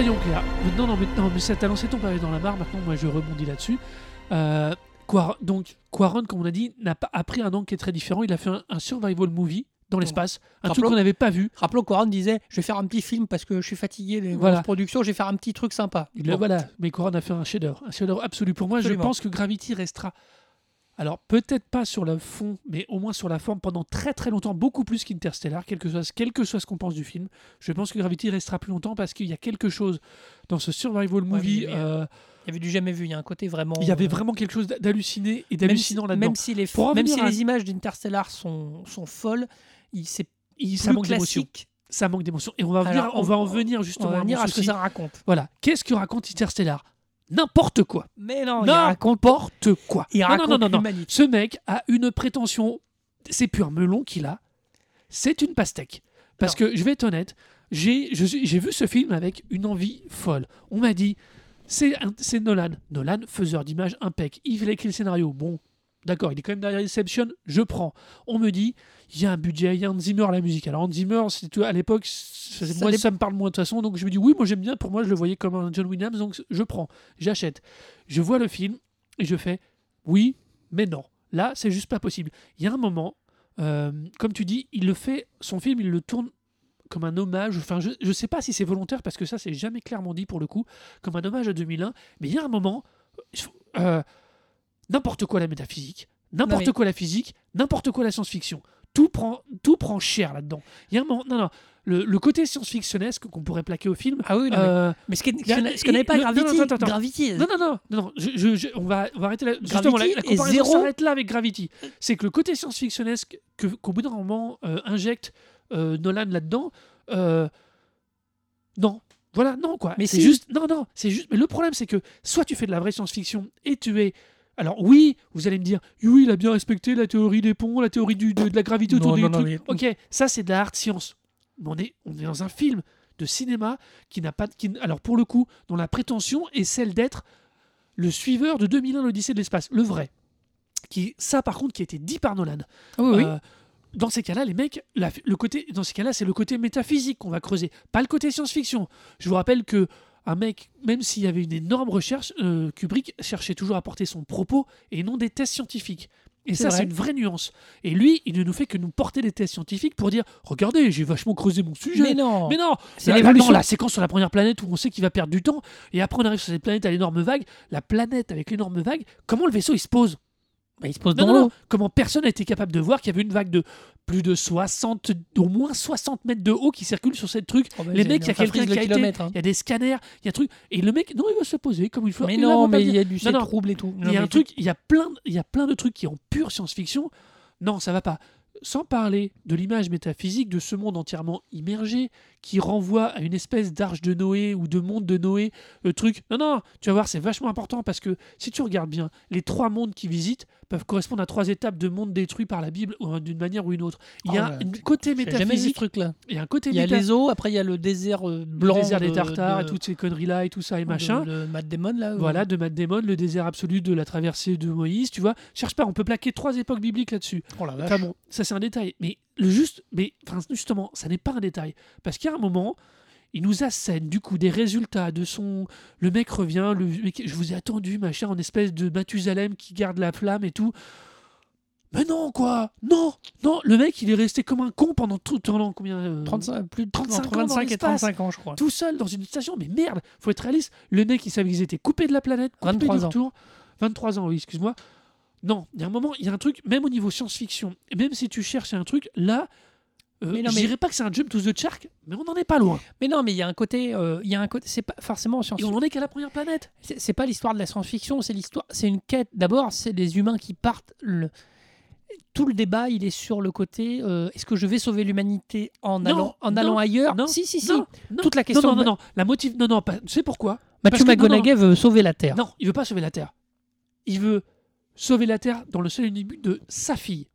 B: Soyons clairs. Maintenant, non, maintenant, mais ça t'a lancé ton pavé dans la mare. Maintenant, moi, je rebondis là-dessus. Euh, Quar- donc, Quaron, comme on a dit, n'a pas a pris un angle qui est très différent. Il a fait un, un survival movie dans l'espace, un truc qu'on n'avait pas vu.
A: Rappelons qu'Oran disait Je vais faire un petit film parce que je suis fatigué des
B: Voilà.
A: grosses productions, je vais faire un petit truc sympa. Bon.
B: Voilà, mais Coran a fait un chef-d'œuvre, un chef-d'œuvre absolu. Pour moi,
A: Absolument.
B: je pense que Gravity restera. Alors, peut-être pas sur le fond, mais au moins sur la forme pendant très très longtemps, beaucoup plus qu'Interstellar, quel que soit, quel que soit ce qu'on pense du film. Je pense que Gravity restera plus longtemps parce qu'il y a quelque chose dans ce survival movie. euh,
A: Il y avait du jamais vu, il y a un côté vraiment.
B: il y avait
A: euh,
B: vraiment quelque chose d'halluciné et
A: si,
B: d'hallucinant là-dedans.
A: même si les,
B: Pour
A: même
B: venir
A: si
B: à-
A: les images d'Interstellar sont, sont folles, il- c'est
B: Il- ça manque d'émotion.
A: classique.
B: Ça manque d'émotion. Et on va, venir-
A: Alors,
B: on, va en venir
A: On
B: justement
A: va
B: mon
A: venir à ce que ça raconte.
B: Voilà. Qu'est-ce que raconte Interstellar? N'importe quoi.
A: Mais non, il raconte
B: N'importe quoi.
A: Il
B: Non,
A: raconte
B: non, non, non, non.
A: l'humanité.
B: Ce mec a une prétention. C'est plus un melon qu'il a. C'est une pastèque. Parce
A: Non.
B: que je vais être honnête, j'ai vu ce film avec une envie folle. On m'a dit, c'est Nolan. Nolan, faiseur d'images impec. Il a écrit le scénario. Bon, d'accord, il est quand même derrière Inception. Je prends. On me dit, il y a un budget, il y a Hans Zimmer à la musique. Alors Hans Zimmer, c'est- à l'époque, ça, moi, ça me parle moins de toute façon. Donc je me dis, oui, moi j'aime bien. Pour moi, je le voyais comme un John Williams. Donc je prends. J'achète. Je vois le film et je fais, oui, mais non. Là, c'est juste pas possible. Il y a un moment, euh, comme tu dis, il le fait, son film, il le tourne comme un hommage. Enfin, je ne sais pas si c'est volontaire parce que ça, c'est jamais clairement dit pour le coup, comme un hommage à 2001. Mais il y a un moment, euh, n'importe quoi la métaphysique, n'importe
A: mais-
B: quoi la physique, n'importe quoi la science-fiction. Tout prend, tout prend cher là-dedans. Il y a un moment, non, non, le, le côté science-fictionnesque qu'on pourrait plaquer au film.
A: Ah oui, non, mais,
B: euh,
A: mais ce que n'avait pas
B: non,
A: Gravity,
B: attends, attends.
A: Gravity,
B: non, non, non, non, non, je- je- je- on, va, on va arrêter là. Justement, la, la comparaison s'arrête là avec Gravity. C'est que le côté science-fictionnesque que- qu'au bout d'un moment euh, injecte euh, Nolan là-dedans, euh, non. Voilà, non, quoi.
A: Mais
B: c'est
A: si.
B: juste. Non, non, c'est juste. Mais le problème, c'est que soit tu fais de la vraie science-fiction et tu es. Alors, oui, vous allez me dire, oui, il a bien respecté la théorie des ponts, la théorie du, de, de la gravité autour
A: Non,
B: des
A: non, non,
B: trucs. Ok, ça, c'est de la hard science. Mais on est, on est dans un film de cinéma qui n'a pas. de- Qui, alors, pour le coup, dont la prétention est celle d'être le suiveur de 2001, l'Odyssée de l'espace, le vrai. Qui, ça, par contre, qui a été dit par Nolan.
A: Ah oui.
B: Euh, dans ces cas-là, les mecs, la- le côté, dans ces cas-là, c'est le côté métaphysique qu'on va creuser, pas le côté science-fiction. Je vous rappelle que un mec, même s'il y avait une énorme recherche, euh, Kubrick cherchait toujours à porter son propos et non des tests scientifiques. Et ça, c'est une vraie nuance. Et lui, il ne nous fait que nous porter des tests scientifiques pour dire Regardez, j'ai vachement creusé mon sujet.
A: mais non,
B: Mais non,
A: C'est l'évolution.
B: la séquence sur la première planète où on sait qu'il va perdre du temps, et après on arrive sur cette planète à l'énorme vague. La planète avec l'énorme vague, comment le vaisseau il se pose?
A: Bah, il se pose
B: non,
A: dans l'eau.
B: Comment personne n'a été capable de voir qu'il y avait une vague de plus de 60, au moins 60 mètres de haut qui circule sur cette truc.
A: Oh, bah,
B: les mecs, il y a quelqu'un qui a été,
A: hein.
B: il y a des scanners, il y a truc. Et le mec, non, il va se poser comme il faut.
A: Mais
B: Et
A: non, mais il y a du
B: non.
A: trouble et tout.
B: il y a un truc, il y a plein, il y a plein de trucs qui ont pure science-fiction. Non, ça va pas. Sans parler de l'image métaphysique de ce monde entièrement immergé qui renvoie à une espèce d'arche de Noé ou de monde de Noé, le truc. Non, non, tu vas voir, c'est vachement important parce que si tu regardes bien, les trois mondes qu'ils visitent peuvent correspondre à trois étapes de mondes détruits par la Bible ou d'une manière ou une autre. Il y a
A: Oh,
B: un
A: bah,
B: côté métaphysique,
A: truc-là.
B: il y a un côté
A: Il y a les eaux, après il y a le désert euh,
B: le
A: blanc.
B: désert des
A: de-
B: Tartares
A: de-
B: et toutes ces conneries-là et tout ça et
A: de-
B: machin.
A: De, Matt Damon là.
B: Voilà, de Matt Damon, le désert absolu de la traversée de Moïse, tu vois. Cherche pas, on peut plaquer trois époques bibliques là-dessus.
A: Oh.
B: Enfin bon, ça c'est un détail. Mais le juste, mais enfin, justement, ça n'est pas un détail. Parce qu'à un moment, il nous assène du coup des résultats de son. Le mec revient, le je vous ai attendu, machin, en espèce de Mathusalem qui garde la flamme et tout. Mais non, quoi Non Non Le mec, il est resté comme un con pendant tout pendant combien euh,
A: 35, plus de
B: 35
A: entre
B: ans dans
A: 25 et
B: l'espace.
A: 35 ans, je crois.
B: tout seul dans une station. Mais merde, faut être réaliste. Le mec, il savait qu'ils étaient coupés de la planète, coupés
A: 23
B: du
A: ans.
B: retour. 23 ans, oui, excuse-moi. Non, il y a un moment, il y a un truc, même au niveau science-fiction, même si tu cherches un truc, là, euh,
A: Mais non,
B: je dirais pas que c'est un jump to the shark, mais on n'en est pas loin.
A: Mais non, mais il y a un côté, euh, il y a un côté, c'est pas forcément en
B: Et on
A: science-fiction.
B: en est qu'à la première planète.
A: C'est pas l'histoire de la science-fiction, c'est l'histoire, c'est une quête. D'abord, c'est des humains qui partent. le- Tout le débat, il est sur le côté euh, est-ce que je vais sauver l'humanité en
B: Non,
A: allant, en
B: non,
A: allant ailleurs?
B: non,
A: Si, si, si.
B: Non, non,
A: Toute la question.
B: Non, non, non. La motive. Non, non, pas... tu sais pourquoi? Non.
A: McConaughey veut sauver la Terre.
B: Non, il veut pas sauver la Terre. Il veut sauver la Terre dans le seul but de sa fille.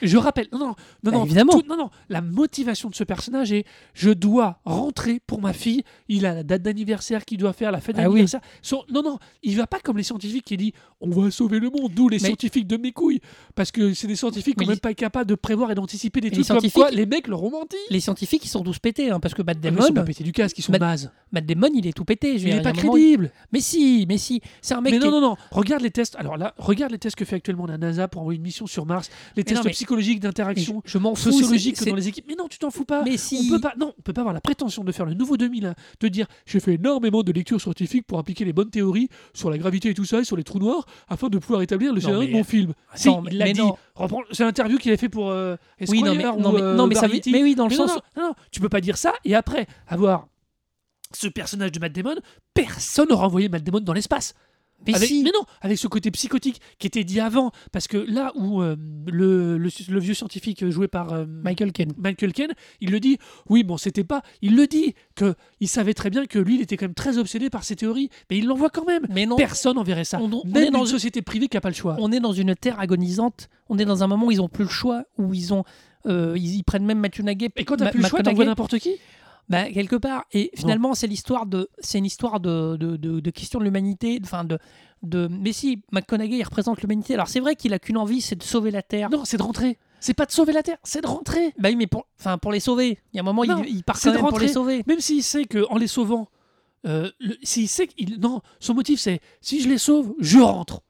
B: Je rappelle, non, non, non,
A: Bah,
B: non,
A: évidemment.
B: tout- non, non, la motivation de ce personnage est je dois rentrer pour ma fille. Il a la date d'anniversaire qu'il doit faire, la fête
A: Ah oui.
B: d'anniversaire. Son- Non, non, il va pas comme les scientifiques qui dit on va sauver le monde, d'où les
A: Mais-
B: scientifiques de mes couilles. Parce que c'est des scientifiques qui sont même pas capables de prévoir et d'anticiper des trucs
A: les
B: comme quoi les mecs leur ont menti.
A: Les scientifiques, ils sont tous pétés, hein, parce que Matt
B: Ah, mais Ils
A: Damon,
B: sont pas pétés du casque, ils sont
A: Matt-
B: nazes.
A: Matt Damon, il est tout pété. Je
B: Il
A: dire,
B: est pas
A: il
B: crédible.
A: Mais si, mais si. C'est un mec
B: Mais non,
A: est-
B: non, non. Regarde les tests. Alors là, regarde les tests que fait actuellement la NASA pour envoyer une mission sur Mars. Les tests
A: non, mais-
B: psychologique, d'interaction
A: je m'en fous.
B: sociologique que dans les équipes. Mais non, tu t'en fous pas.
A: Mais
B: On peut pas, non, on peut pas avoir la prétention de faire le nouveau 2001, de dire j'ai fait énormément de lectures scientifiques pour appliquer les bonnes théories sur la gravité et tout ça, et sur les trous noirs, afin de pouvoir établir le scénario de mon film.
A: Attends,
B: si,
A: mais-
B: il l'a dit. C'est l'interview qu'il a fait pour euh,
A: Oui, non, mais,
B: Esquire
A: non,
B: ou,
A: mais,
B: euh,
A: non, mais ça oui, dans le sens.
B: non, non, non, tu peux pas dire ça et après avoir ce personnage de Matt Damon, personne n'aura envoyé Matt Damon dans l'espace.
A: Mais
B: Avec-
A: si.
B: mais non, avec ce côté psychotique qui était dit avant, parce que là où euh, le, le, le vieux scientifique joué par euh,
A: Michael Ken.
B: Michael Ken, il le dit, oui, bon, c'était pas. Il le dit, que il savait très bien que lui, il était quand même très obsédé par ses théories, mais il l'envoie quand même.
A: Mais non.
B: Personne n'enverrait ça.
A: On- on
B: même
A: est dans
B: une société privée qui n'a pas le choix.
A: on est dans une terre agonisante. On est dans un moment où ils ont plus le choix, où ils ont, euh, ils, ils prennent même Matthew Nagy.
B: Et quand t'as plus le choix, t'envoies n'importe qui
A: Bah, quelque part. Et finalement, c'est l'histoire de, c'est une histoire de, de, de, de question de l'humanité. Enfin, de, de. Mais si, McConaughey, il représente l'humanité. Alors, c'est vrai qu'il a qu'une envie, c'est de sauver la Terre.
B: Non, c'est de rentrer. C'est pas de sauver la Terre, c'est de rentrer.
A: Bah oui, mais pour, enfin, pour les sauver. Il y a un moment,
B: Non,
A: il, il part quand
B: de
A: même pour les sauver.
B: Même s'il sait qu'en les sauvant, euh, le- s'il sait qu'il. Non, son motif c'est si je les sauve, je rentre.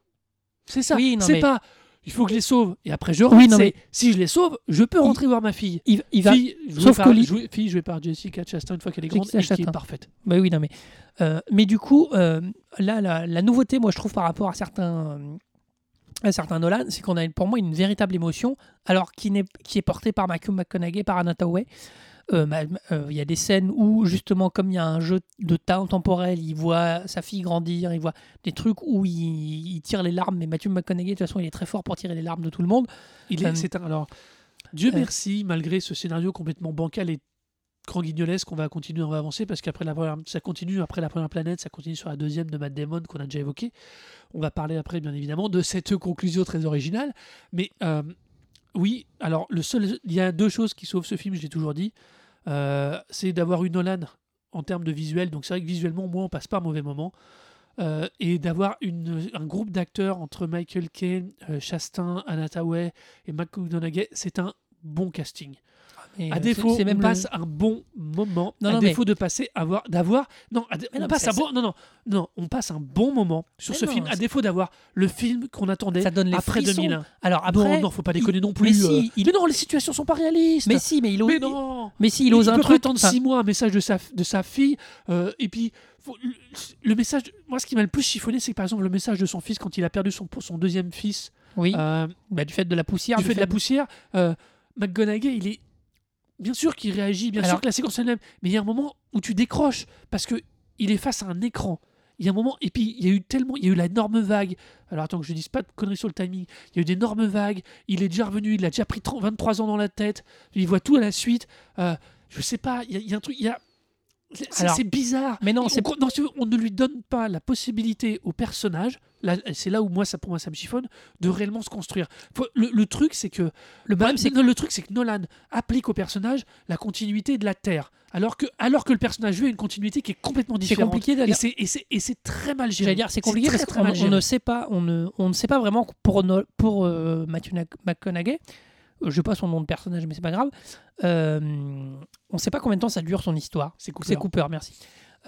B: C'est ça.
A: Oui,
B: c'est
A: mais-
B: pas il faut que je les sauve et après je rentre.
A: Oui, non,
B: c'est
A: mais-
B: si je les sauve, je peux rentrer voir ma fille.
A: Il, il va.
B: Fille, jouée
A: sauf
B: par,
A: que
B: jouée- fille jouée par Jessica Chastain une fois qu'elle est grande
A: Jessica
B: et qui est
A: Chastain.
B: parfaite.
A: Bah oui, non, mais. euh, mais du coup, euh, là, la, la nouveauté, moi, je trouve, par rapport à certains. à certains Nolan, c'est qu'on a pour moi une véritable émotion, alors qui, n'est, qui est portée par Matthew McConaughey, par Anna Euh, euh, Il y a des scènes où, justement, comme il y a un jeu de temps temporel, il voit sa fille grandir, il voit des trucs où il, il tire les larmes, mais Matthew McConaughey, de toute façon, il est très fort pour tirer les larmes de tout le monde.
B: Il est,
A: Euh,
B: c'est un, alors, Dieu merci, malgré ce scénario complètement bancal et guignolesque, on va continuer, on va avancer parce qu'après la première, ça continue après la première planète, ça continue sur la deuxième de Matt Damon qu'on a déjà évoqué. On va parler après, bien évidemment, de cette conclusion très originale. Mais euh, oui, alors le seul, il y a deux choses qui sauvent ce film, je l'ai toujours dit, Euh, c'est d'avoir une Nolan en termes de visuel. Donc c'est vrai que visuellement, moi, on passe pas un mauvais moment. Euh, et d'avoir un groupe d'acteurs entre Michael Caine, euh, Chastain, Anna Thaoué et McConaughey, c'est un bon casting.
A: Et,
B: À
A: euh,
B: défaut,
A: c'est, même
B: on
A: le-
B: passe un bon moment.
A: Non,
B: à
A: non, mais-
B: défaut de passer, avoir, d'avoir, non, dé-
A: Mais
B: on
A: non,
B: passe
A: mais
B: un bon, non, non, non, on passe un bon moment sur
A: Mais
B: ce film. À défaut d'avoir le film qu'on attendait
A: Ça donne les
B: après
A: frissons.
B: 2001.
A: Alors après,
B: non, non, faut pas déconner
A: il-
B: non
A: mais
B: plus.
A: si,
B: euh.
A: il-
B: Mais non, les situations sont pas réalistes.
A: mais si, mais il ose,
B: Mais non.
A: mais si, il ose un
B: peut
A: truc.
B: attendre six mois un message de sa, de sa fille. euh, et puis, faut- le, message. Moi, ce qui m'a le plus chiffonné, c'est que par exemple, le message de son fils quand il a perdu son, son deuxième fils,
A: Oui,
B: euh,
A: bah, du fait de la poussière,
B: du fait de la poussière, McGonagall, il est. Bien sûr qu'il réagit, bien sûr que la séquence elle-même, mais il y a un moment où tu décroches parce que il est face à un écran. Il y a un moment, et puis il y a eu tellement, il y a eu l'énorme vague. Alors attends que je dise pas de conneries sur le timing. Il y a eu d'énormes vagues. Il est déjà revenu, il a déjà pris 30 23 ans dans la tête. Il voit tout à la suite. Euh, je sais pas, il y, a- il y a un truc, il y a. c'est- bizarre.
A: Mais non,
B: on, non, on ne lui donne pas la possibilité au personnage. C'est là où moi, ça pour moi, ça me chiffonne de réellement se construire. Le, le truc, c'est que
A: Le problème, c'est que
B: non, le truc, c'est que Nolan applique au personnage la continuité de la Terre, alors que, alors que le personnage lui a une continuité qui est complètement
A: c'est
B: différente.
A: compliqué
B: c'est, et, c'est, et c'est très mal géré.
A: J'allais dire, c'est compliqué
B: très,
A: parce
B: très
A: qu'on ne sait pas, on ne, on ne sait pas vraiment pour, No- pour euh, Matthew McConaughey, je sais pas son nom de personnage, mais c'est pas grave. euh, on ne sait pas combien de temps ça dure son histoire.
B: C'est Cooper.
A: C'est Cooper, merci.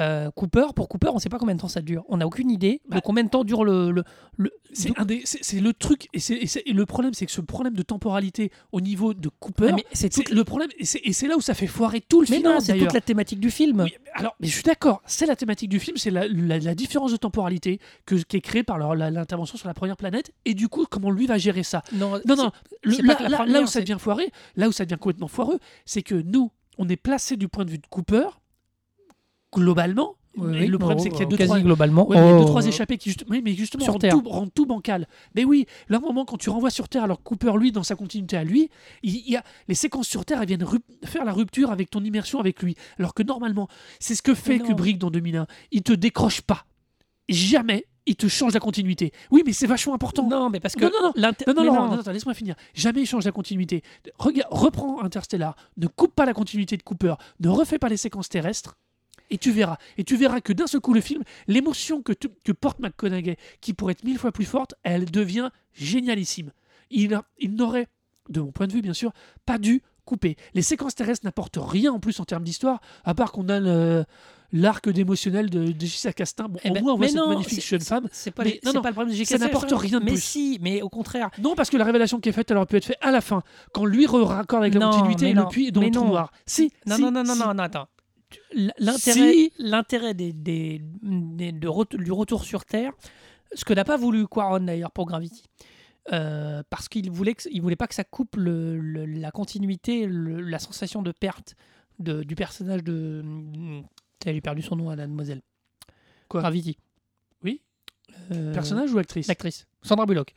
A: Euh, Cooper, pour Cooper, on ne sait pas combien de temps ça dure. On n'a aucune idée
B: Bah,
A: de combien de temps dure le. le, le-
B: C'est,
A: d'où-
B: un des, c'est, c'est le truc, et, c'est, et, et le problème, c'est que ce problème de temporalité au niveau de Cooper,
A: Ah, mais c'est toute-
B: le problème, et c'est, et c'est là où ça fait foirer tout le
A: mais
B: film.
A: non, c'est toute la thématique du film.
B: Oui, mais alors, mais je suis d'accord, c'est la thématique du film, c'est la, la- la différence de temporalité que, qui est créée par l'intervention sur la première planète, et du coup, comment lui va gérer ça.
A: Non,
B: Non, non, le- là, là-
A: première,
B: là où ça
A: c'est-
B: devient foiré, là où ça devient complètement foireux, c'est que nous, on est placé du point de vue de Cooper, globalement.
A: Oui,
B: le problème,
A: oh,
B: c'est qu'il y a
A: oh,
B: deux,
A: quasi
B: trois,
A: globalement.
B: Ouais, mais il y a deux,
A: Oh.
B: trois échappées qui juste- oui, mais justement
A: Sur
B: rendent, tout, rendent tout bancal. Mais oui, là, un moment, quand tu renvoies sur Terre, alors que Cooper, lui, dans sa continuité à lui, il, il y a, les séquences sur Terre, elles viennent faire la rupture avec ton immersion avec lui. Alors que normalement, c'est ce que fait. Kubrick dans 2001. Il te décroche pas. Jamais il te change la continuité. Oui, mais c'est vachement important.
A: Non, mais parce que
B: Non, non, non. Non, non,
A: mais
B: non, non, laisse-moi finir. Jamais il change la continuité. Regarde, reprends Interstellar, ne coupe pas la continuité de Cooper, ne refais pas les séquences terrestres, et tu verras. Et tu verras que d'un seul coup, le film, l'émotion que, tu- que porte McConaughey, qui pourrait être mille fois plus forte, elle devient génialissime. Il, a- il n'aurait, de mon point de vue bien sûr, pas dû coupé. Les séquences terrestres n'apportent rien en plus en termes d'histoire, à part qu'on a le- l'arc d'émotionnel de, de Jessica Castin. Bon,
A: Eh
B: au
A: ben,
B: moins, on voit
A: mais
B: cette
A: non,
B: magnifique jeune femme.
A: C'est pas,
B: Mais
A: les-
B: non,
A: c'est
B: non,
A: pas le problème de
B: ça
A: J.K.
B: n'apporte rien de
A: mais
B: plus.
A: si, mais au contraire.
B: Non, parce que la révélation qui est faite, elle aurait pu être faite à la fin, quand lui raccorde avec la continuité
A: mais
B: et le puits dans
A: mais
B: le trou noir. Si,
A: Non,
B: si,
A: non, non, non,
B: si.
A: non, non, attends. L'intérêt,
B: Si.
A: l'intérêt des, des- des- de ret- du retour sur Terre, ce que n'a pas voulu Quaron d'ailleurs pour Gravity, euh, parce qu'il voulait, que- il voulait pas que ça coupe le- le- la continuité, le- la sensation de perte de, du personnage de. J'ai perdu son nom à la demoiselle.
B: Quoi?
A: Gravity.
B: Oui?
A: Euh,
B: Personnage ou actrice?
A: L'actrice, Sandra Bullock.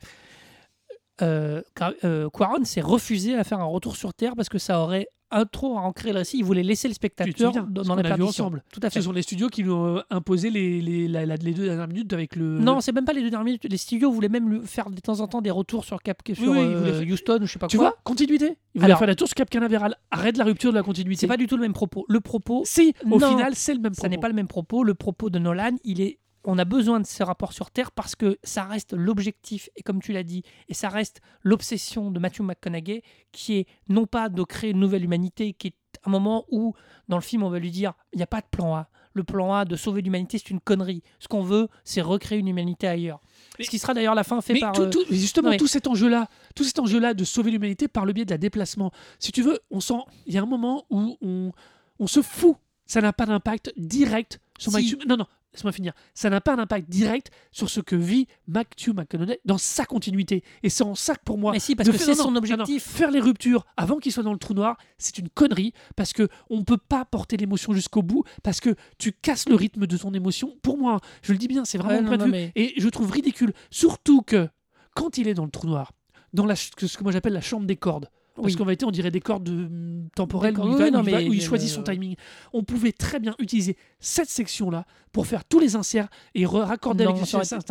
A: Euh, euh, Quaron s'est refusé à faire un retour sur Terre parce que ça aurait un trop ancré le récit. Il voulait laisser le
B: Tu te
A: spectateur
B: souviens,
A: dans, dans la perdition.
B: ensemble.
A: Tout à fait.
B: Ce sont les studios qui lui ont euh, imposé les, les, la- la- les deux dernières minutes avec le.
A: Non, c'est même pas les deux dernières minutes. Les studios voulaient même lui faire de temps en temps des retours sur Cap sur
B: oui,
A: euh, Houston ou je sais pas
B: Tu
A: quoi.
B: vois, continuité. Il voulait
A: Alors-
B: faire la tour sur Cap Canaveral. Arrête la rupture de la continuité.
A: c'est pas du tout le même propos. Le propos,
B: Si, au
A: Non,
B: final, c'est le même
A: ça n'est
B: propos.
A: pas le même propos. Le propos de Nolan, il est on a besoin de ce rapport sur Terre parce que ça reste l'objectif, et comme tu l'as dit, et ça reste l'obsession de Matthew McConaughey, qui est non pas de créer une nouvelle humanité, qui est un moment où, dans le film, on va lui dire il n'y a pas de plan A. Le plan A de sauver l'humanité, c'est une connerie. Ce qu'on veut, c'est recréer une humanité ailleurs.
B: Mais-
A: Ce qui sera d'ailleurs la fin fait
B: Mais
A: par.
B: tout-
A: euh,
B: tout- justement,
A: non, mais-
B: tout cet enjeu-là, tout cet enjeu-là de sauver l'humanité par le biais de la déplacement. Si tu veux, on sent, il y a un moment où on, on se fout. Ça n'a pas d'impact direct sur
A: Si.
B: Matthew. Non, non, laisse-moi finir. Ça n'a pas d'impact direct sur ce que vit Matthew McConaughey dans sa continuité. Et c'est en ça que pour moi.
A: Mais si, parce
B: de
A: que c'est son
B: non,
A: objectif.
B: faire les ruptures avant qu'il soit dans le trou noir, c'est une connerie parce que on peut pas porter l'émotion jusqu'au bout parce que tu casses le rythme de ton émotion. Pour moi, je le dis bien, c'est vraiment
A: Ouais,
B: mon
A: non,
B: point de
A: non,
B: vue.
A: mais-
B: Et je trouve ridicule, surtout que quand il est dans le trou noir, dans la, ce que moi j'appelle la chambre des cordes. Parce
A: Oui.
B: qu'en vérité, on dirait des cordes hum, temporelles
A: Des
B: où, il,
A: cordes,
B: va-
A: oui,
B: où
A: non,
B: il va-
A: mais
B: où il choisit son timing. On pouvait très bien utiliser cette section-là pour faire tous les inserts et raccorder
A: Non,
B: avec les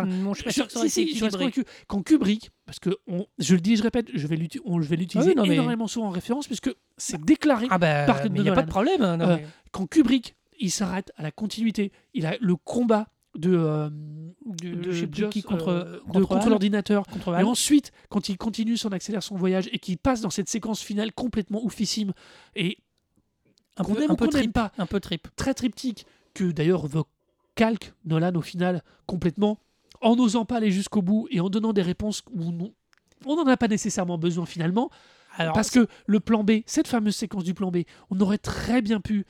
A: non, je suis pas sûr que ça aurait
B: si,
A: été
B: si, je reste
A: équilibré.
B: convaincu. Quand Kubrick, parce que on- je le dis, je répète, je vais l'utiliser
A: oui, non, mais-
B: énormément souvent en référence, puisque c'est déclaré.
A: Ah bah,
B: Par
A: il n'y a pas de problème. hein, non,
B: Euh, Quand Kubrick, il s'arrête à la continuité, il a le combat de, euh,
A: du-
B: de
A: je sais plus
B: Joss,
A: qui contre,
B: euh, de-
A: contre
B: l'ordinateur. Et ensuite, quand il continue son accélère son voyage et qu'il passe dans cette séquence finale complètement oufissime et
A: un peu, un peu trip,
B: pas,
A: un peu trip.
B: très triptyque, que d'ailleurs calque Nolan au final complètement, en n'osant pas aller jusqu'au bout et en donnant des réponses où non- on n'en a pas nécessairement besoin finalement,
A: Alors,
B: parce que le plan B, cette fameuse séquence du plan B, on aurait très bien pu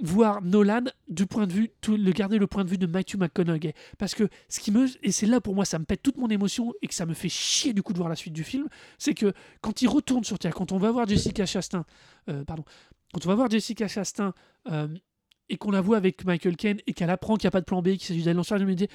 B: voir Nolan du point de vue, tout, le garder le point de vue de Matthew McConaughey. Parce que ce qui me, et c'est là pour moi, ça me pète toute mon émotion et que ça me fait chier du coup de voir la suite du film, c'est que quand il retourne sur Terre, quand on va voir Jessica Chastain, euh, pardon, quand on va voir Jessica Chastain euh, et qu'on la voit avec Michael Caine et qu'elle apprend qu'il n'y a pas de plan B, qu'il s'agit d'aller lancer l'humanité,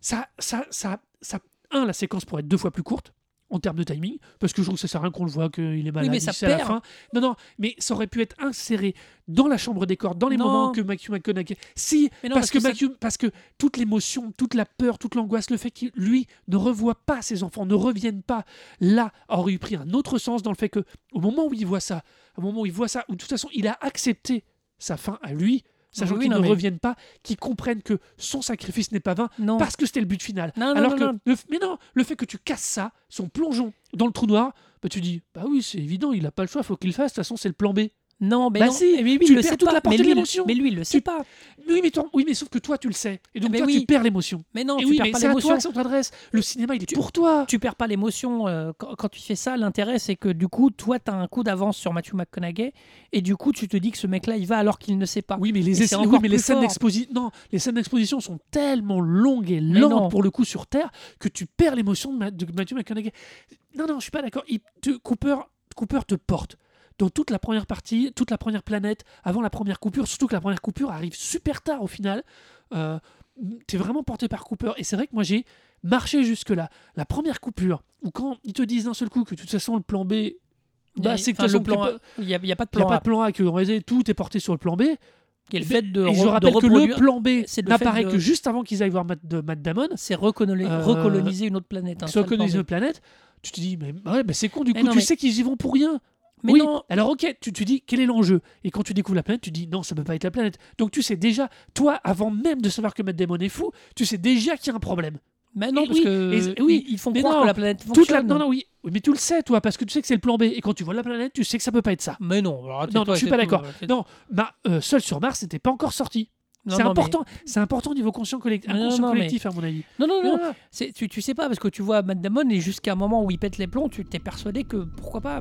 B: ça, ça, ça, ça, un, la séquence pourrait être deux fois plus courte en termes de timing, parce que je trouve que ça sert à rien qu'on le voit qu'il est malade
A: mais ça
B: ici à la fin. Non, non, mais ça aurait pu être inséré dans la chambre des cordes, dans les
A: Non.
B: moments que Matthew McConaughey. Si,
A: non,
B: parce,
A: parce
B: que,
A: que ça-
B: Matthew- parce que toute l'émotion, toute la peur, toute l'angoisse, le fait qu'il lui ne revoit pas ses enfants, ne reviennent pas là, aurait eu pris un autre sens dans le fait que au moment où il voit ça, au moment où il voit ça, où de toute façon il a accepté sa fin à lui, sachant
A: Oui,
B: qu'ils ne
A: mais-
B: reviennent pas, qu'ils comprennent que son sacrifice n'est pas vain,
A: non.
B: parce que c'était le but final.
A: Non, non,
B: Alors que. Le, mais non, le fait que tu casses ça, son plongeon dans le trou noir, bah tu dis bah oui c'est évident, il a pas le choix, faut qu'il le fasse. De toute façon c'est le plan B.
A: Non, mais
B: Bah
A: non.
B: si, tu
A: il le
B: perds
A: sait
B: toute
A: pas.
B: la
A: mais
B: de
A: lui,
B: l'émotion.
A: Mais lui, il le sait
B: Tu-
A: pas.
B: Oui mais, toi- oui mais sauf que toi tu le sais et donc
A: Mais
B: toi
A: oui.
B: tu perds l'émotion.
A: Mais non,
B: Et
A: tu
B: oui
A: perds
B: mais
A: pas
B: c'est à
A: l'émotion.
B: toi que ça t'adresse. Le cinéma il est pour toi.
A: Tu perds pas l'émotion euh, quand, quand tu fais ça. L'intérêt, c'est que du coup, toi, tu as un coup d'avance sur Matthew McConaughey et du coup, tu te dis que ce mec-là, il va alors qu'il ne sait pas.
B: Oui mais les, mais scènes d'exposition non les scènes d'exposition sont tellement longues et lentes pour le coup sur Terre que tu perds l'émotion de, Ma- de Matthew McConaughey. Non non je suis pas d'accord. Cooper Cooper te porte dans toute la première partie, toute la première planète, avant la première coupure, surtout que la première coupure arrive super tard au final. Euh, T'es vraiment porté par Cooper. Et c'est vrai que moi j'ai marché jusque-là. La première coupure, où quand ils te disent d'un seul coup que de toute façon le plan B, bah,
A: Et-
B: c'est que
A: le plan A, il n'y a, a pas de
B: il n'y a
A: plan
B: pas
A: A.
B: de plan A, que en réalité, tout est porté sur le plan B.
A: Est le fait de,
B: et je
A: de
B: rappelle que le plan B n'apparaît que juste avant qu'ils aillent voir Matt, de, Matt Damon,
A: c'est
B: Euh,
A: recoloniser une autre planète. hein, plan B.
B: une planète. Tu te dis, mais ouais, bah, c'est con, du
A: Mais
B: coup,
A: non,
B: tu
A: mais-
B: sais qu'ils y vont pour rien.
A: Mais
B: oui,
A: non,
B: alors ok, tu te dis quel est l'enjeu? Et quand tu découvres la planète, tu dis non, ça peut pas être la planète. Donc tu sais déjà, toi, avant même de savoir que Matt Damon est fou, tu sais déjà qu'il y a un problème.
A: Mais non,
B: Et
A: parce
B: oui,
A: que
B: et- oui,
A: ils, font
B: mais
A: croire
B: non,
A: que la planète
B: Toute la...
A: fonctionne.
B: Non, non, oui. Mais tu le sais, toi, parce que tu sais que c'est le plan B. Et quand tu vois la planète, tu sais que ça peut pas être ça.
A: Mais non, alors,
B: Non, non, je suis pas d'accord. Non, euh, Seul sur Mars, c'était pas encore sorti. C'est
A: mais-
B: important, c'est important au niveau conscient collectif,
A: Non, mais-
B: collectif, à mon avis.
A: Non, non, non.
B: Non,
A: Tu, tu sais pas, parce que tu vois Matt Damon et jusqu'à un moment où il pète les plombs, tu t'es persuadé que pourquoi pas.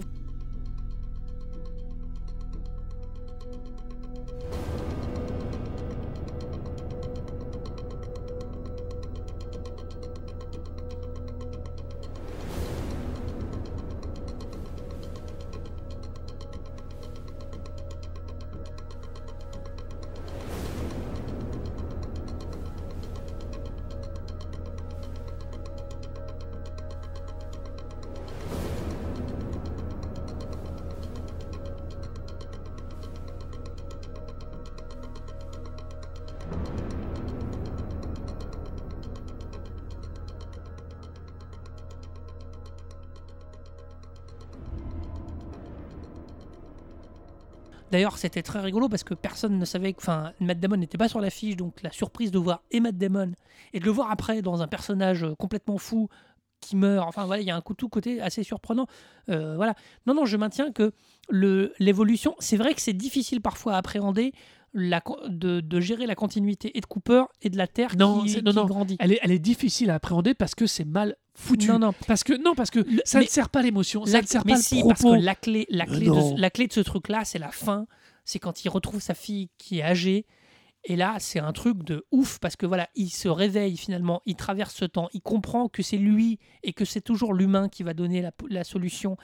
A: D'ailleurs, c'était très rigolo parce que personne ne savait que. Enfin, Matt Damon n'était pas sur l'affiche, donc la surprise de voir et Matt Damon et de le voir après dans un personnage euh, complètement fou qui meurt. Enfin, voilà, il y a un coup tout côté assez surprenant. Euh, voilà. Non, non, je maintiens que l'évolution, c'est vrai que c'est difficile parfois à appréhender la, de, de gérer la continuité et de Cooper et de la Terre
B: Non,
A: qui,
B: c'est- non,
A: qui
B: non.
A: grandit.
B: Elle est, elle est difficile à appréhender parce que c'est mal foutu.
A: Non, non.
B: Parce que, non, parce que
A: Le-
B: ça
A: mais-
B: ne sert pas l'émotion, ça
A: La-
B: ne sert
A: mais
B: pas
A: si,
B: le
A: parce
B: propos.
A: que la clé, la
B: Mais
A: clé, de, la clé de ce truc-là, c'est la fin. C'est quand il retrouve sa fille qui est âgée. Et là, c'est un truc de ouf parce que voilà, il se réveille finalement, il traverse ce temps, il comprend que c'est lui et que c'est toujours l'humain qui va donner la, la solution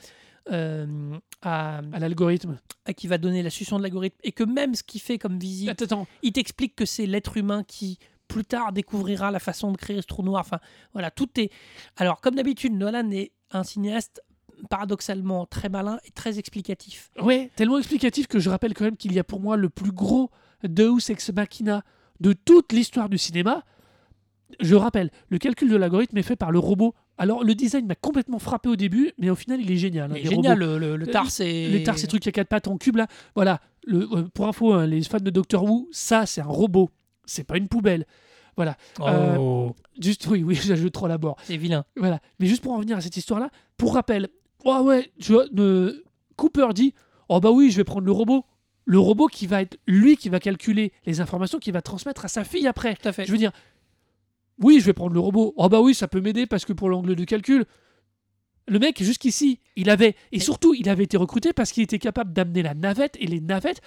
A: euh, à,
B: À l'algorithme.
A: à- qui va donner la solution de l'algorithme et que même ce qu'il fait comme visite,
B: Attends, attends.
A: il t'explique que c'est l'être humain qui plus tard découvrira la façon de créer ce trou noir. Enfin, voilà, tout est. Alors, comme d'habitude, Nolan est un cinéaste paradoxalement très malin et très explicatif.
B: Ouais, tellement explicatif que je rappelle quand même qu'il y a pour moi le plus gros Deus Ex Machina de toute l'histoire du cinéma. Je rappelle, le calcul de l'algorithme est fait par le robot. Alors, le design m'a complètement frappé au début, mais au final, il est génial. hein,
A: Il est génial,
B: robots.
A: le, le, le
B: Euh,
A: tar, c'est.
B: Les TAR, ces trucs à quatre pattes en cube là. Voilà, le, euh, pour info, hein, les fans de Doctor Who, ça c'est un robot, c'est pas une poubelle. Voilà. Euh,
A: Oh,
B: Juste, oui, oui, [LAUGHS] j'ajoute trop la bord.
A: c'est vilain.
B: Voilà. Mais juste pour en revenir à cette histoire-là, pour rappel, oh ouais, tu vois, euh, Cooper dit Oh bah oui, je vais prendre le robot. Le robot qui va être lui qui va calculer les informations qu'il va transmettre à sa fille après.
A: Tout à fait.
B: Je veux dire, oui, je vais prendre le robot. Oh bah oui, ça peut m'aider parce que pour l'angle de calcul, le mec jusqu'ici, il avait et surtout, il avait été recruté parce qu'il était capable d'amener la navette et les navettes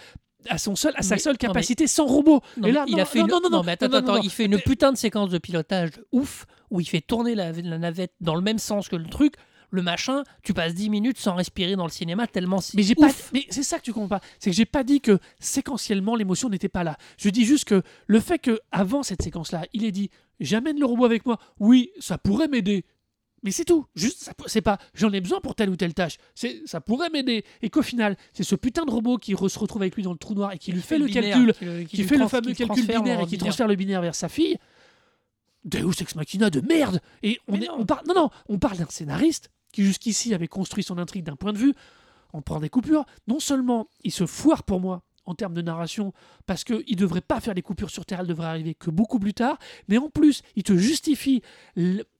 B: à son seul, à sa
A: Mais-
B: seule
A: mais-
B: capacité sans robot.
A: Non,
B: et là,
A: il
B: non,
A: a fait
B: non,
A: une...
B: non, non, non,
A: mais attends,
B: non, non,
A: attends,
B: non.
A: il fait une putain de séquence de pilotage de ouf où il fait tourner la, la navette dans le même sens que le truc. Le machin, tu passes 10 minutes sans respirer dans le cinéma tellement c'est
B: Mais j'ai pas. Mais c'est ça que tu comprends pas. C'est que j'ai pas dit que séquentiellement l'émotion n'était pas là. Je dis juste que le fait que avant cette séquence-là, il ait dit j'amène le robot avec moi. Oui, ça pourrait m'aider. Mais c'est tout. Juste, ça c'est pas j'en ai besoin pour telle ou telle tâche. C'est ça pourrait m'aider. Et qu'au final, c'est ce putain de robot qui re- se retrouve avec lui dans le trou noir et qui lui fait le
A: binaire,
B: calcul,
A: qui, le-
B: qui,
A: lui
B: fait le fameux calcul binaire et qui
A: binaire.
B: transfère le binaire vers sa fille. Deus ex machina de merde. Et on
A: Mais
B: est,
A: non.
B: on parle, non non, on parle d'un scénariste qui jusqu'ici avait construit son intrigue d'un point de vue. On prend des coupures. Non seulement il se foire pour moi en termes de narration parce qu'il ne devrait pas faire des coupures sur Terre, elle devrait arriver que beaucoup plus tard. Mais en plus, il te justifie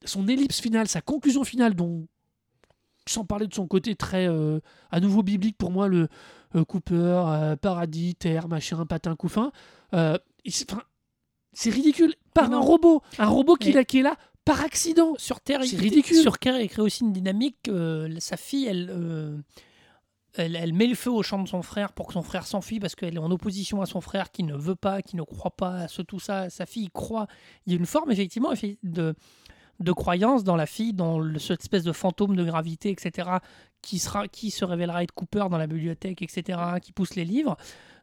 B: son ellipse finale, sa conclusion finale, dont sans parler de son côté très euh, à nouveau biblique pour moi, le euh, Cooper, euh, paradis, terre, machin, patin, couffin. C'est ridicule. Par un robot. Un robot qui,
A: Mais-
B: là- qui est là par accident.
A: Sur Terre,
B: C'est ridicule.
A: Sur Terre, il crée aussi une dynamique. euh, sa fille, elle, euh, elle, elle met le feu au champ de son frère pour que son frère s'enfuit parce qu'elle est en opposition à son frère qui ne veut pas, qui ne croit pas à ce tout ça. Sa fille croit. Il y a une forme effectivement effe- de, de croyance dans la fille, dans le- cette espèce de fantôme de gravité, etc. Qui, sera, qui se révélera être Cooper dans la bibliothèque, etc. Qui pousse les livres.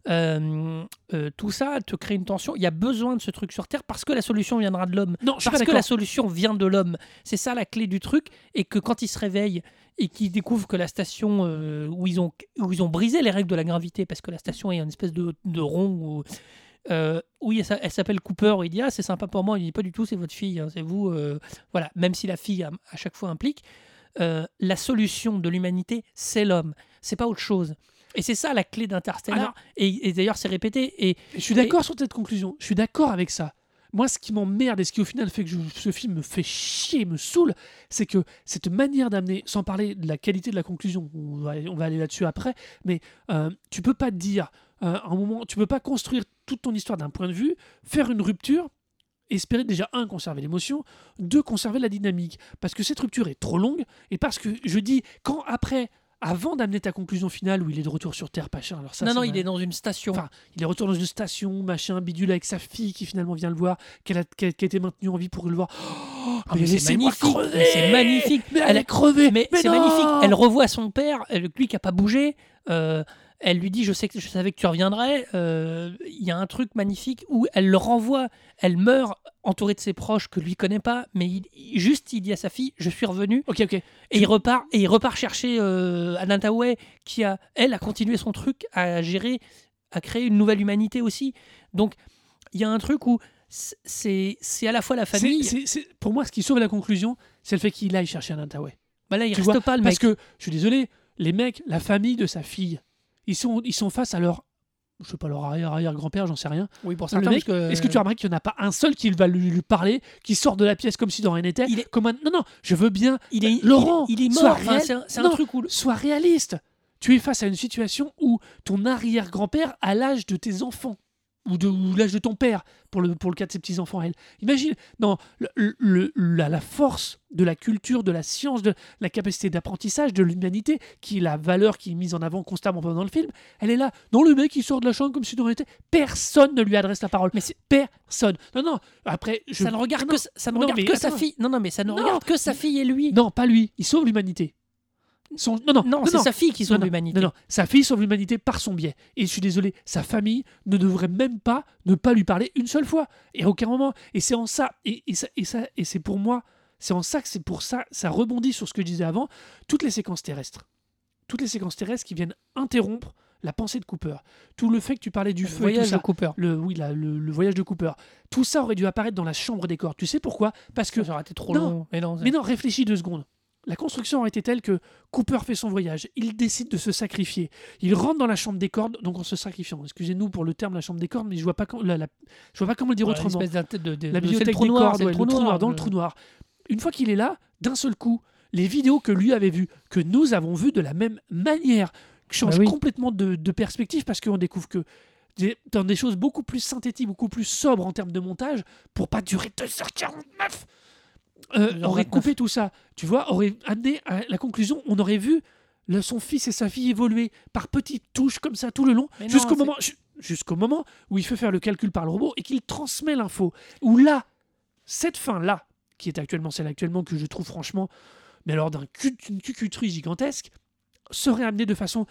A: Euh, euh, tout ça te crée une tension. Il y a besoin de ce truc sur Terre parce que la solution viendra de l'homme
B: Non, je
A: parce que la solution vient de l'homme. C'est ça la clé du truc. Et que quand ils se réveillent et qu'ils découvrent que la station euh, où, ils ont, où ils ont brisé les règles de la gravité, parce que la station est une espèce de, de rond où. oui, elle, s'a- elle s'appelle Cooper. Il dit Ah, c'est sympa pour moi. Il dit Pas du tout, c'est votre fille, hein, c'est vous. voilà, même si la fille à, à chaque fois implique. la solution de l'humanité, c'est l'homme. C'est pas autre chose. Et c'est ça la clé d'Interstellar. Et et d'ailleurs, c'est répété. Et
B: Je suis d'accord sur cette conclusion. Je suis d'accord avec ça. moi, ce qui m'emmerde et ce qui au final fait que je- ce film me fait chier, me saoule, c'est que cette manière d'amener, sans parler de la qualité de la conclusion, on va, on va aller là-dessus après, mais euh, tu peux pas dire, euh, un moment, tu peux pas construire toute ton histoire d'un point de vue, faire une rupture, espérer déjà, un, conserver l'émotion, deux, conserver la dynamique. Parce que cette rupture est trop longue, et parce que je dis, quand après, avant d'amener ta conclusion finale où il est de retour sur Terre, pas cher, alors ça,
A: non, non, il est dans une station.
B: Enfin, il est retour dans une station, machin, bidule avec sa fille qui finalement vient le voir, qu'elle a, qui a été maintenue en vie pour le voir. Oh,
A: Ah, mais c'est magnifique, c'est magnifique.
B: Mais elle,
A: Elle-
B: a crevé
A: mais c'est magnifique. Elle revoit son père, elle- lui qui a pas bougé. euh, elle lui dit je sais que je savais que tu reviendrais. Euh, Il y a un truc magnifique où elle le renvoie. Elle meurt entourée de ses proches que lui connaît pas, mais il- juste il dit à sa fille je suis revenu
B: Ok, ok.
A: et il repart et il repart chercher euh, Anantaway qui a elle a continué son truc à gérer, à créer une nouvelle humanité aussi. Donc il y a un truc où c'est c'est à la fois la famille.
B: pour moi, ce qui sauve la conclusion, c'est le fait qu'il aille chercher un Antaway.
A: Bah là il
B: Tu
A: reste
B: vois,
A: pas le
B: Parce
A: mec.
B: que, je suis désolé, les mecs, la famille de sa fille, ils sont, ils sont face à leur. Je sais pas, leur arrière-arrière-grand-père, j'en sais rien.
A: oui pour
B: Le
A: certains
B: mec,
A: parce que-
B: Est-ce que tu as remarqué qu'il n'y en a pas un seul qui va lui, lui parler, qui sort de la pièce comme si dans rien n'était?
A: Il est-
B: comme un... Non, non, je veux bien.
A: il est
B: Laurent,
A: il est, il est
B: sois
A: mort. Enfin, c'est un, c'est un
B: Non,
A: truc où
B: Sois réaliste. Tu es face à une situation où ton arrière-grand-père a l'âge de tes enfants. Ou, de, ou l'âge de ton père, pour le, pour le cas de ses petits-enfants à elle. Imagine, non, le- le- la, la force de la culture, de la science, de la capacité d'apprentissage de l'humanité, qui est la valeur qui est mise en avant constamment pendant le film, elle est là. Non, le mec, il sort de la chambre comme si de rien n'était. Personne ne lui adresse la parole.
A: Mais c'est-
B: Personne. Non, non, après, je...
A: ça ne regarde
B: non,
A: que, ça ne
B: non,
A: regarde
B: mais
A: que sa fille. Non, non, mais ça ne regarde que sa fille et lui.
B: Non, pas lui. Il sauve l'humanité. Son... Non, non,
A: Non, c'est sa fille qui
B: Non,
A: sauve
B: non,
A: l'humanité.
B: Non, non, sa fille sauve l'humanité par son biais. Et je suis désolé, sa famille ne devrait même pas ne pas lui parler une seule fois. Et à aucun moment. Et c'est en ça, et, et ça, et ça, et c'est pour moi, c'est en ça que c'est pour ça, ça rebondit sur ce que je disais avant, toutes les séquences terrestres. Toutes les séquences terrestres qui viennent interrompre la pensée de Cooper. Tout le fait que tu parlais du
A: Le
B: feu et tout
A: voyage
B: ça.
A: de Cooper.
B: Le, oui, la- le, le voyage de Cooper. Tout ça aurait dû apparaître dans la chambre des corps. Tu sais pourquoi? Parce que
A: Ça aurait été trop
B: Non.
A: long. Mais non,
B: mais non, réfléchis deux secondes. La construction aurait été telle que Cooper fait son voyage, il décide de se sacrifier, il rentre dans la chambre des cordes, donc en se sacrifiant. Excusez-nous pour le terme la chambre des cordes, mais je vois pas, com- la- la- je vois pas comment le dire
A: Ouais,
B: autrement.
A: de- de-
B: La bibliothèque
A: trou
B: des
A: noir,
B: cordes, ouais, le trou noir, dans le trou noir. Une fois qu'il est là, d'un seul coup, les vidéos que lui avait vues, que nous avons vues de la même manière, changent
A: Bah oui.
B: complètement de, de perspective parce qu'on découvre que des- dans des choses beaucoup plus synthétiques, beaucoup plus sobres en termes de montage, pour pas durer 2h49, euh,
A: 2h29.
B: aurait coupé tout ça, tu vois, aurait amené à la conclusion, on aurait vu le- son fils et sa fille évoluer par petites touches comme ça tout le long, jusqu'au moment, jusqu'au moment où il fait faire le calcul par le robot et qu'il transmet l'info. Où là, cette fin-là, qui est actuellement celle actuellement que je trouve franchement, mais alors d'un d'une cucuterie gigantesque, serait amenée de façon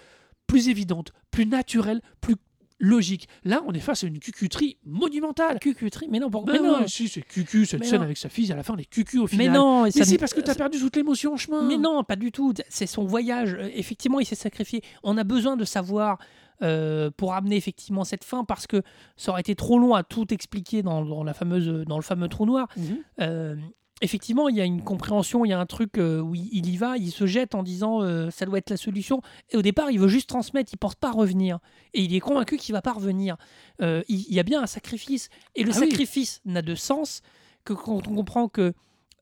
B: plus évidente, plus naturelle, plus logique. Là, on est face à une cucuterie monumentale.
A: Cucuterie. Mais non, pourquoi
B: Ben
A: mais non.
B: ouais, si, c'est cucu, cette
A: Mais
B: scène
A: non.
B: avec sa fille, à la fin, elle est cucu au
A: Mais
B: final.
A: non,
B: Mais
A: ça
B: si,
A: ne-
B: parce que t'as perdu toute l'émotion en chemin.
A: Mais non, pas du tout. C'est son voyage. Euh, Effectivement, il s'est sacrifié. On a besoin de savoir euh, pour amener effectivement cette fin parce que ça aurait été trop long à tout expliquer dans, dans la fameuse, dans le fameux trou noir.
B: Mhm.
A: Euh, effectivement, il y a une compréhension, il y a un truc euh, où il, y va, il se jette en disant euh, ça doit être la solution. Et au départ, il veut juste transmettre, il pense pas revenir. Et il est convaincu qu'il va pas revenir. Euh, il, il y a bien un sacrifice. Et le
B: Ah oui.
A: sacrifice n'a de sens que quand on comprend que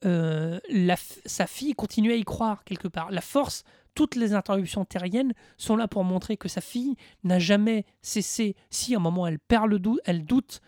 A: euh, la sa fille continue à y croire quelque part. La force, toutes les interruptions terriennes sont là pour montrer que sa fille n'a jamais cessé. Si à un moment elle perd le doute, elle doute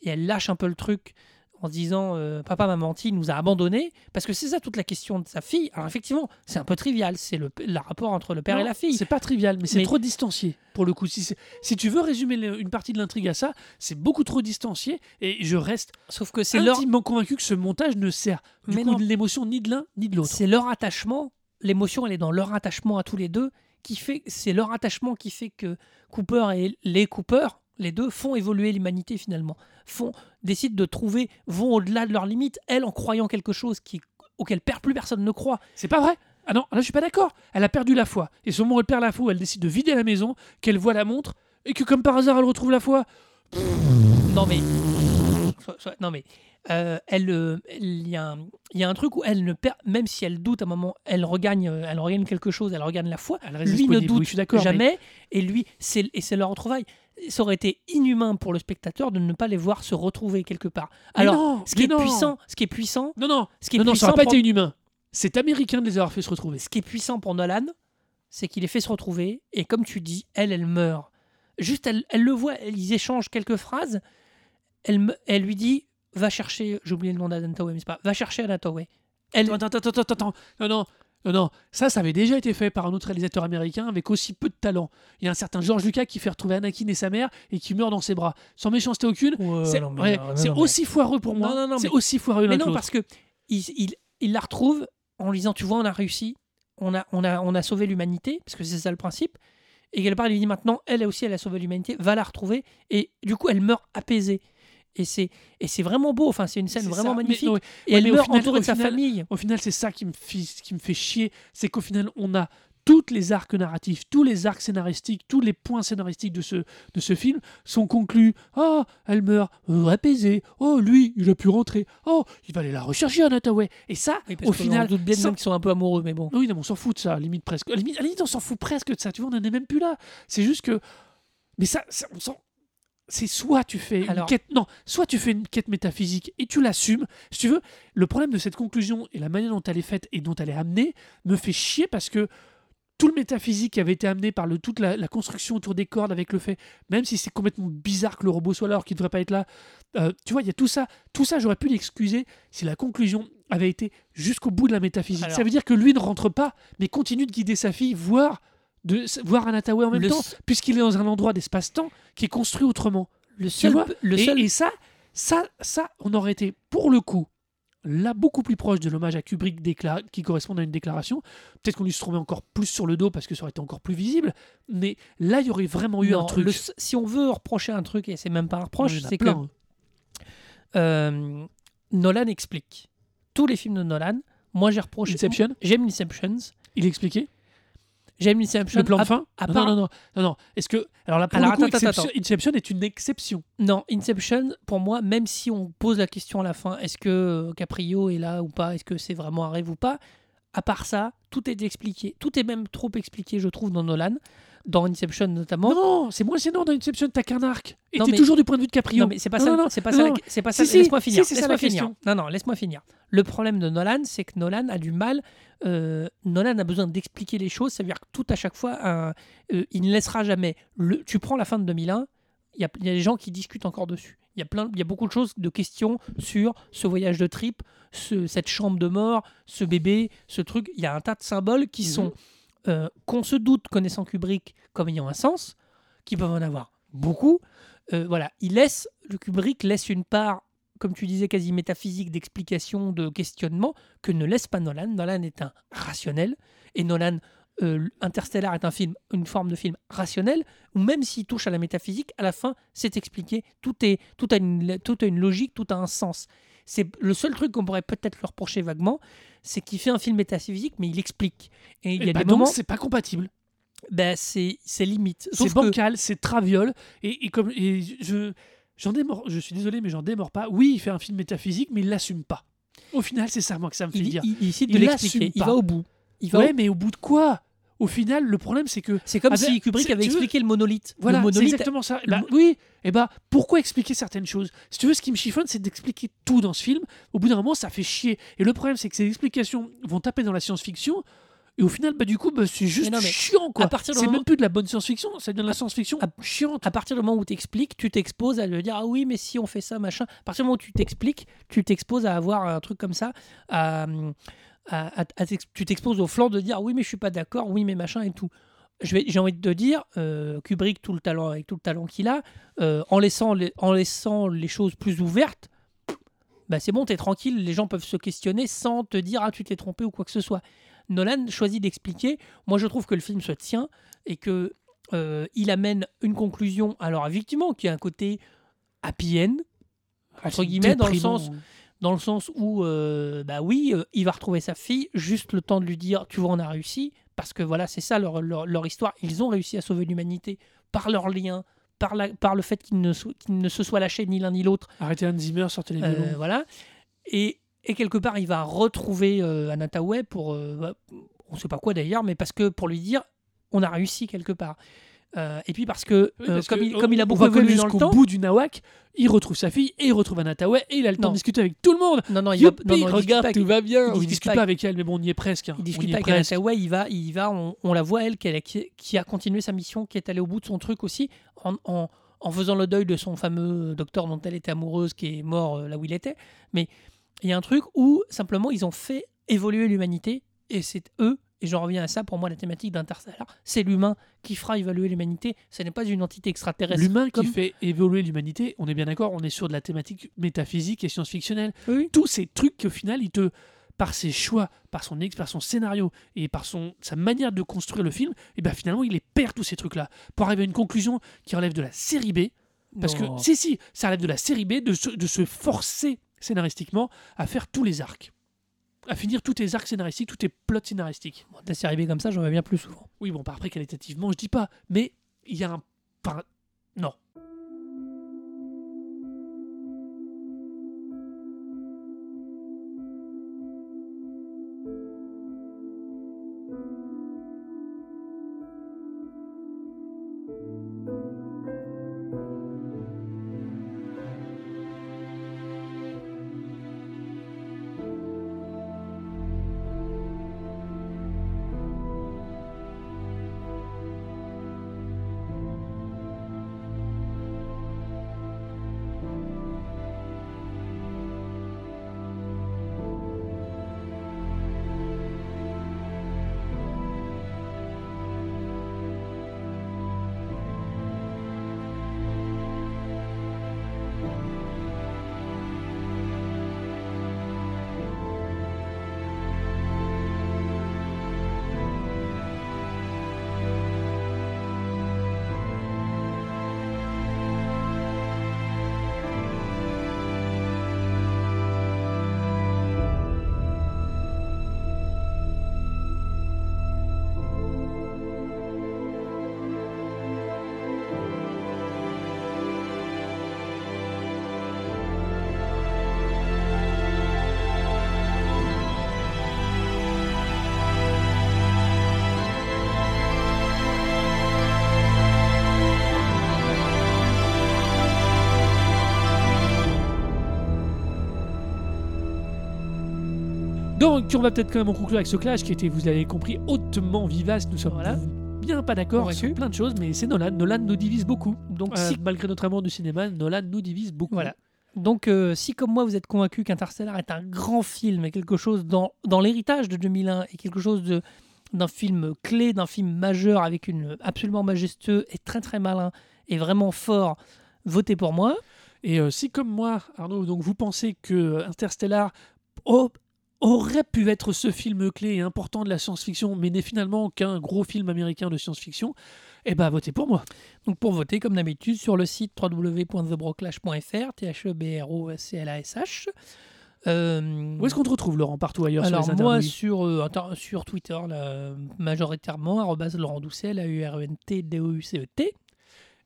A: et elle lâche un peu le truc en se disant euh, papa m'a menti, il nous a abandonnés, parce que c'est ça toute la question de sa fille. Alors effectivement, c'est un peu trivial, c'est le, le rapport entre le père et la fille.
B: C'est pas trivial, mais c'est
A: Mais-
B: trop distancié pour le coup. Si, si tu veux résumer le- une partie de l'intrigue à ça, c'est beaucoup trop distancié et je reste
A: Sauf que c'est leur,
B: intimement convaincu que ce montage ne sert du
A: Mais
B: coup
A: non.
B: de l'émotion ni de l'un ni de l'autre.
A: c'est leur attachement, l'émotion elle est dans leur attachement à tous les deux, qui fait, c'est leur attachement qui fait que Cooper et les Cooper, les deux, font évoluer l'humanité finalement, font, décident de trouver, vont au-delà de leurs limites, elle en croyant quelque chose qui, auquel plus personne ne croit.
B: C'est pas vrai. Ah non, là je suis pas d'accord. Elle a perdu la foi. Et ce moment où elle perd la foi, elle décide de vider la maison, qu'elle voit la montre et que comme par hasard elle retrouve la foi.
A: Non mais, soit- soit- non mais, euh, elle, euh, il y a un- il y a un truc où elle ne perd, même si elle doute à un moment, elle regagne, euh, elle regagne quelque chose, elle regagne la foi.
B: Elle
A: Lui ne doute
B: oui, je suis d'accord, mais-
A: jamais, et lui, c'est et c'est leur retrouvaille. Ça aurait été inhumain pour le spectateur de ne pas les voir se retrouver quelque part. Alors,
B: non,
A: ce qui est
B: non.
A: puissant, ce qui est puissant,
B: Non, non,
A: ce qui est
B: non, non, ça
A: puissant
B: n'aurait pas
A: pour-
B: été inhumain. C'est américain de les avoir fait se retrouver.
A: ce qui est puissant pour Nolan, c'est qu'il les fait se retrouver et comme tu dis, elle, elle meurt. Juste, elle, elle le voit, ils échangent quelques phrases. Elle, lui dit, va chercher, j'ai oublié le nom d'Anataway, mais c'est pas, va chercher Anataway. Elle,
B: Attends, attends, attends, attends. Non, non, non, non. Ça, ça avait déjà été fait par un autre réalisateur américain avec aussi peu de talent. Il y a un certain George Lucas qui fait retrouver Anakin et sa mère et qui meurt dans ses bras. Sans méchanceté aucune.
A: Ouais,
B: c'est ouais, aussi foireux pour moi.
A: Non, non, non,
B: c'est
A: mais-
B: aussi foireux
A: Mais non, parce que il, il, il la retrouve en lui disant, tu vois, on a réussi, on a, on a, on a sauvé l'humanité, parce que c'est ça le principe. Et quelque part, il lui dit maintenant, elle aussi, elle a sauvé l'humanité, va la retrouver. Et du coup, elle meurt apaisée. Et c'est, et c'est vraiment beau, enfin, c'est une scène vraiment
B: ça. Mais
A: magnifique.
B: non, ouais.
A: et
B: Ouais,
A: elle meurt
B: final-
A: entourée de sa
B: final-
A: famille.
B: Au final, c'est ça qui me, fait, qui me fait chier. C'est qu'au final, on a toutes les arcs narratifs, tous les arcs scénaristiques, tous les points scénaristiques de ce, de ce film sont conclus. Oh, elle meurt euh, apaisée. Oh, lui, il a pu rentrer. Oh, il va aller la rechercher, Anataway. Et ça,
A: Oui,
B: au final,
A: en doute bien
B: sans-
A: qu'ils sont un peu amoureux, mais bon.
B: oui, non, on s'en fout de ça, limite presque. À la limite, à la limite, on s'en fout presque de ça, tu vois, on n'en est même plus là. C'est juste que. Mais ça, ça, on s'en. C'est soit tu fais
A: Alors-
B: une quête. Non, soit tu fais une quête métaphysique et tu l'assumes. Si tu veux, le problème de cette conclusion et la manière dont elle est faite et dont elle est amenée me fait chier parce que tout le métaphysique qui avait été amené par le, toute la, la construction autour des cordes avec le fait, même si c'est complètement bizarre que le robot soit là alors qu'il ne devrait pas être là, euh, tu vois, il y a tout ça. Tout ça, j'aurais pu l'excuser si la conclusion avait été jusqu'au bout de la métaphysique.
A: Alors-
B: ça veut dire que lui ne rentre pas, mais continue de guider sa fille, voire de voir Anataway en même
A: Le
B: temps,
A: s-
B: puisqu'il est dans un endroit d'espace-temps qui est construit autrement.
A: Le seul,
B: vois
A: le
B: et,
A: seul,
B: et ça, ça, ça, on aurait été pour le coup là beaucoup plus proche de l'hommage à Kubrick qui correspond à une déclaration. Peut-être qu'on lui se trouvait encore plus sur le dos parce que ça aurait été encore plus visible, mais là il y aurait vraiment eu
A: non,
B: un truc.
A: le si on veut reprocher un truc, et c'est même pas un reproche, c'est que
B: plein, hein.
A: euh, Nolan explique. Tous les films de Nolan, moi j'ai reproché.
B: Inception,
A: J'aime Inceptions.
B: il expliquait
A: J'aime Inception.
B: le plan de fin.
A: à
B: non,
A: part-
B: non, non, non, non. Est-ce que alors là pour
A: Alors,
B: le coup,
A: attends, attends,
B: Inception, Inception est une exception.
A: Non, Inception, pour moi, même si on pose la question à la fin, est-ce que euh, Caprio est là ou pas, est-ce que c'est vraiment un rêve ou pas, à part ça, tout est expliqué. Tout est même trop expliqué, je trouve, dans Nolan, dans Inception notamment.
B: Non, c'est moins gênant dans Inception, t'as qu'un arc. Et t'es
A: mais-
B: toujours du point de vue de Caprio.
A: Non, mais c'est pas
B: Non,
A: ça.
B: non,
A: c'est pas ça. C'est pas ça.
B: Si,
A: laisse-moi finir.
B: si,
A: laisse-moi
B: la
A: finir.
B: question.
A: Non, non, laisse-moi finir. Le problème de Nolan, c'est que Nolan a du mal. euh, Nolan a besoin d'expliquer les choses. Ça veut dire que tout à chaque fois, un- euh, il ne laissera jamais. Le, tu prends la fin de 2001. Il y a, il y a des gens qui discutent encore dessus. Il y a plein, il y a beaucoup de choses, de questions sur ce voyage de trip, ce- cette chambre de mort, ce bébé, ce truc. Il y a un tas de symboles qui
B: Mhm.
A: sont euh, qu'on se doute connaissant Kubrick comme ayant un sens, qui peuvent en avoir beaucoup. Euh, voilà, il laisse le Kubrick laisse une part, comme tu disais, quasi métaphysique d'explication, de questionnement que ne laisse pas Nolan. Nolan est un rationnel et Nolan euh, Interstellar est un film, une forme de film rationnel où même s'il touche à la métaphysique, à la fin, c'est expliqué. Tout est, tout a une, tout a une logique, tout a un sens. C'est le seul truc qu'on pourrait peut-être leur reprocher vaguement, c'est qu'il fait un film métaphysique, mais il explique. Et il y a
B: bah
A: des
B: donc,
A: moments,
B: c'est pas compatible.
A: ben, c'est limite.
B: C'est
A: que
B: bancal, c'est traviole. Et, et comme et je j'en démords, je suis désolé, mais j'en démords pas. Oui, il fait un film métaphysique, mais il l'assume pas. Au final, c'est ça moi que ça me fait
A: il,
B: dire.
A: il- il de l'expliquer. Il va au bout. Il va
B: ouais,
A: au-
B: mais au bout de quoi? Au final, le problème, c'est que
A: C'est comme
B: Avec-
A: si Kubrick avait
B: veux-
A: expliqué le monolithe.
B: voilà,
A: le
B: c'est
A: monolithe,
B: exactement ça.
A: le
B: Bah, oui, et bah pourquoi expliquer certaines choses? Si tu veux, ce qui me chiffonne, c'est d'expliquer tout dans ce film. Au bout d'un moment, ça fait chier. Et le problème, c'est que ces explications vont taper dans la science-fiction. Et au final, bah, du coup, bah, c'est juste
A: non, mais
B: chiant, quoi.
A: à partir du
B: C'est
A: moment-
B: même plus de la bonne science-fiction, ça devient de la science-fiction
A: à-
B: chiante.
A: à partir du moment où tu expliques, tu t'exposes à le dire ah oui mais si on fait ça machin. À partir du moment où tu t'expliques, tu t'exposes à avoir un truc comme ça, à, à- à- à t'ex- tu t'exposes au flanc de dire ah oui mais je suis pas d'accord, oui mais machin et tout. J'ai envie de te dire, euh, Kubrick tout le talent avec tout le talent qu'il a, euh, en laissant les, en laissant les choses plus ouvertes, bah c'est bon, t'es tranquille, les gens peuvent se questionner sans te dire ah tu t'es trompé ou quoi que ce soit. Nolan choisit d'expliquer. Moi je trouve que le film se tient et que euh, il amène une conclusion, alors effectivement, qui a un côté happy end, entre guillemets, dans le sens, dans le sens où, euh, bah oui, euh, il va retrouver sa fille, juste le temps de lui dire, tu vois, on a réussi, parce que voilà, c'est ça leur, leur, leur histoire. Ils ont réussi à sauver l'humanité par leur lien, par, la, par le fait qu'ils ne, so- ne se soient lâchés ni l'un ni l'autre.
B: Arrêtez Hans Zimmer, sortez les
A: Euh,
B: violons.
A: voilà. Et Et quelque part, il va retrouver euh, Anataway pour. euh, bah, on sait pas quoi d'ailleurs, mais parce que pour lui dire on a réussi quelque part. Euh, et puis parce que,
B: Oui,
A: euh, comme,
B: que
A: il, comme il a beaucoup évolué dans le
B: jusqu'au bout du Nawak, il retrouve sa fille et il retrouve Anataway et il a le temps
A: Non.
B: de discuter avec tout le monde.
A: Non, non, il va, non, non, il
B: regarde,
A: pas
B: tout va bien.
A: il
B: Il
A: discute
B: discute
A: pas
B: pas avec elle, mais bon, on y est presque. hein.
A: Il discute pas avec. Anataway, il va, il va on, on la voit, elle, a- qui, a continué sa mission, qui est allée au bout de son truc aussi, en, en- en faisant le deuil de son fameux docteur dont elle était amoureuse, qui est mort euh, là où il était. Mais il y a un truc où, simplement, ils ont fait évoluer l'humanité, et c'est eux, et j'en reviens à ça, pour moi, la thématique d'Interstellar, c'est l'humain qui fera évoluer l'humanité, ce n'est pas une entité extraterrestre.
B: L'humain
A: comme-
B: qui fait évoluer l'humanité, on est bien d'accord, on est sur de la thématique métaphysique et science-fictionnelle.
A: Oui.
B: Tous ces trucs qu'au final, il te, par ses choix, par son, ex, par son scénario et par son, sa manière de construire le film, et ben finalement, il les perd tous ces trucs-là pour arriver à une conclusion qui relève de la série B. Parce
A: Non.
B: que, si, si, ça relève de la série B, de se, de se forcer scénaristiquement à faire tous les arcs. À finir tous tes arcs scénaristiques, tous tes plots scénaristiques.
A: Bon, Des séries B comme ça, j'en veux bien plus souvent.
B: Oui, bon, pas après qualitativement, je dis pas, mais il y a un. enfin, non. Donc, on va peut-être quand même en conclure avec ce clash qui était, vous l'avez compris, hautement vivace. Nous sommes
A: Voilà.
B: bien pas d'accord sur plein de choses, mais c'est Nolan. Nolan nous divise beaucoup.
A: Donc,
B: Euh,
A: si
B: malgré notre amour du cinéma, Nolan nous divise beaucoup.
A: Voilà. Donc, euh, si comme moi vous êtes convaincu qu'Interstellar est un grand film et quelque chose dans, dans l'héritage de 2001 et quelque chose de d'un film clé, d'un film majeur avec une absolument majestueux et très très malin et vraiment fort, votez pour moi.
B: Et euh, si, comme moi, Arnaud, donc vous pensez que Interstellar au- aurait pu être ce film clé et important de la science-fiction, mais n'est finalement qu'un gros film américain de science-fiction, eh ben votez pour moi.
A: Donc pour voter, comme d'habitude, sur le site www.thebroclash.fr, T-H-E-B-R-O-C-L-A-S-H. Euh,
B: Où est-ce qu'on te retrouve, Laurent, partout ailleurs
A: Alors
B: sur les
A: moi sur, euh, sur Twitter, là, majoritairement, Laurent Doucet, A-U-R-E-N-T-D-O-U-C-E-T.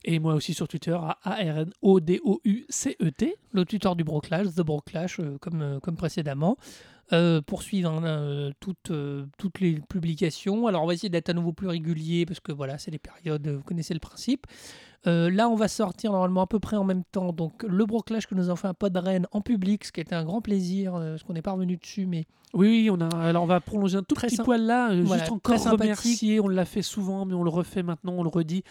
B: Et moi aussi sur Twitter, à A-R-N-O-D-O-U-C-E-T.
A: Le Twitter du Broclash, The Broclash, euh, comme, euh, comme précédemment. Euh, pour suivre hein, euh, toutes, toutes les publications. Alors on va essayer d'être à nouveau plus régulier parce que voilà, c'est les périodes, vous connaissez le principe. Là, on va sortir normalement à peu près en même temps. Donc le Broclash que nous avons fait un pod de Rennes en public, ce qui était un grand plaisir, parce qu'on n'est pas revenu dessus, mais
B: Oui, oui, on a, alors on va prolonger un tout
A: Très
B: petit poil là,
A: Voilà,
B: juste encore remercier, on l'a fait souvent, mais on le refait maintenant, on le redit.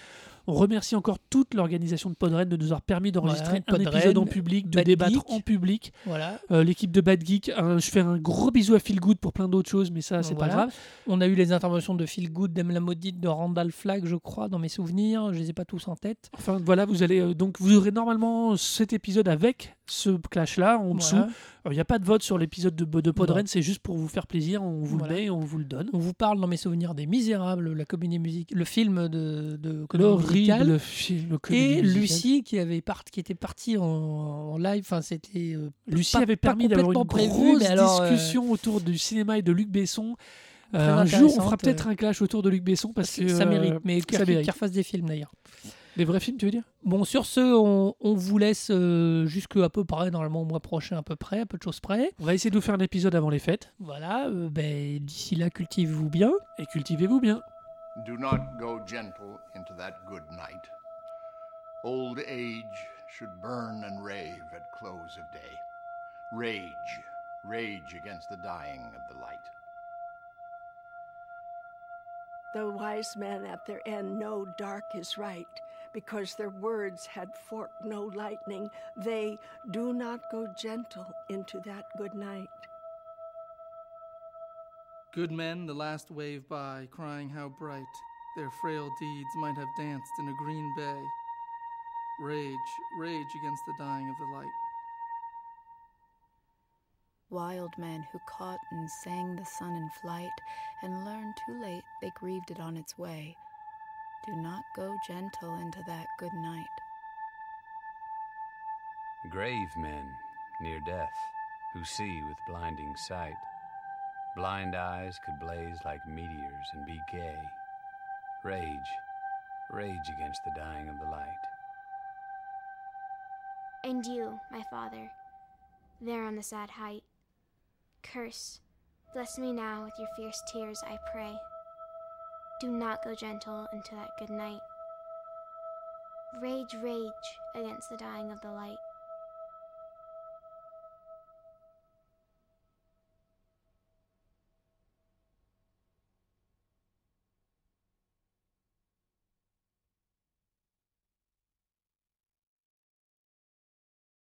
B: On remercie encore toute l'organisation de Podren de nous avoir permis d'enregistrer
A: Voilà,
B: un
A: Podren,
B: épisode en public, de
A: Bad
B: débattre
A: Geek.
B: en public.
A: voilà.
B: Euh, L'équipe de Bad Geek, un- je fais un gros bisou à Phil Good pour plein d'autres choses, mais ça, c'est
A: Voilà.
B: pas grave.
A: On a eu les interventions de Phil Good, d'Em la Maudite, de Randall Flagg, je crois, dans mes souvenirs. Je les ai pas tous en tête.
B: Enfin, voilà, vous allez euh, donc vous aurez normalement cet épisode avec ce clash là en dessous.
A: Voilà.
B: Il n'y a pas de vote sur l'épisode de, de Podren, c'est juste pour vous faire plaisir. On vous
A: Voilà.
B: le met et on vous le donne.
A: On vous parle dans mes souvenirs des Misérables, la comédie musique, le film de, de.
B: L'horrible film.
A: Et
B: musicale.
A: Lucie qui avait part, qui était partie en, en live. Enfin, c'était. euh,
B: Lucie
A: pas-
B: avait permis d'avoir une
A: prévu,
B: grosse
A: mais alors, euh,
B: discussion autour du cinéma et de Luc Besson. Euh, un jour, on fera peut-être
A: euh,
B: un clash autour de Luc Besson parce que
A: ça
B: euh,
A: mérite, mais qu'il qu'il refasse des films d'ailleurs.
B: Des vrais films, tu veux dire?
A: Bon, sur ce, on, on vous laisse euh, jusque à peu près, normalement au mois prochain à peu près, à peu de choses près.
B: On va essayer de vous faire un épisode avant les fêtes.
A: Voilà, euh, ben, d'ici là, cultivez-vous bien.
B: Et cultivez-vous bien.
G: Do not go gentle into that good night. Old age should burn and rave at close of day. Rage, rage against the dying of the light.
H: The wise men at their end know dark is right, because their words had forked no lightning. They do not go gentle into that good night.
I: Good men, the last wave by, crying how bright their frail deeds might have danced in a green bay. Rage, rage against the dying of the light.
J: Wild men who caught and sang the sun in flight, and learned too late they grieved it on its way. Do not go gentle into that good night.
C: Grave men near death, who see with blinding sight. Blind eyes could blaze like meteors and be gay. Rage, rage against the dying of the light.
K: And you, my father, there on the sad height, curse, bless me now with your fierce tears, I pray. Do not go gentle into that good night. Rage, rage against the dying of the light.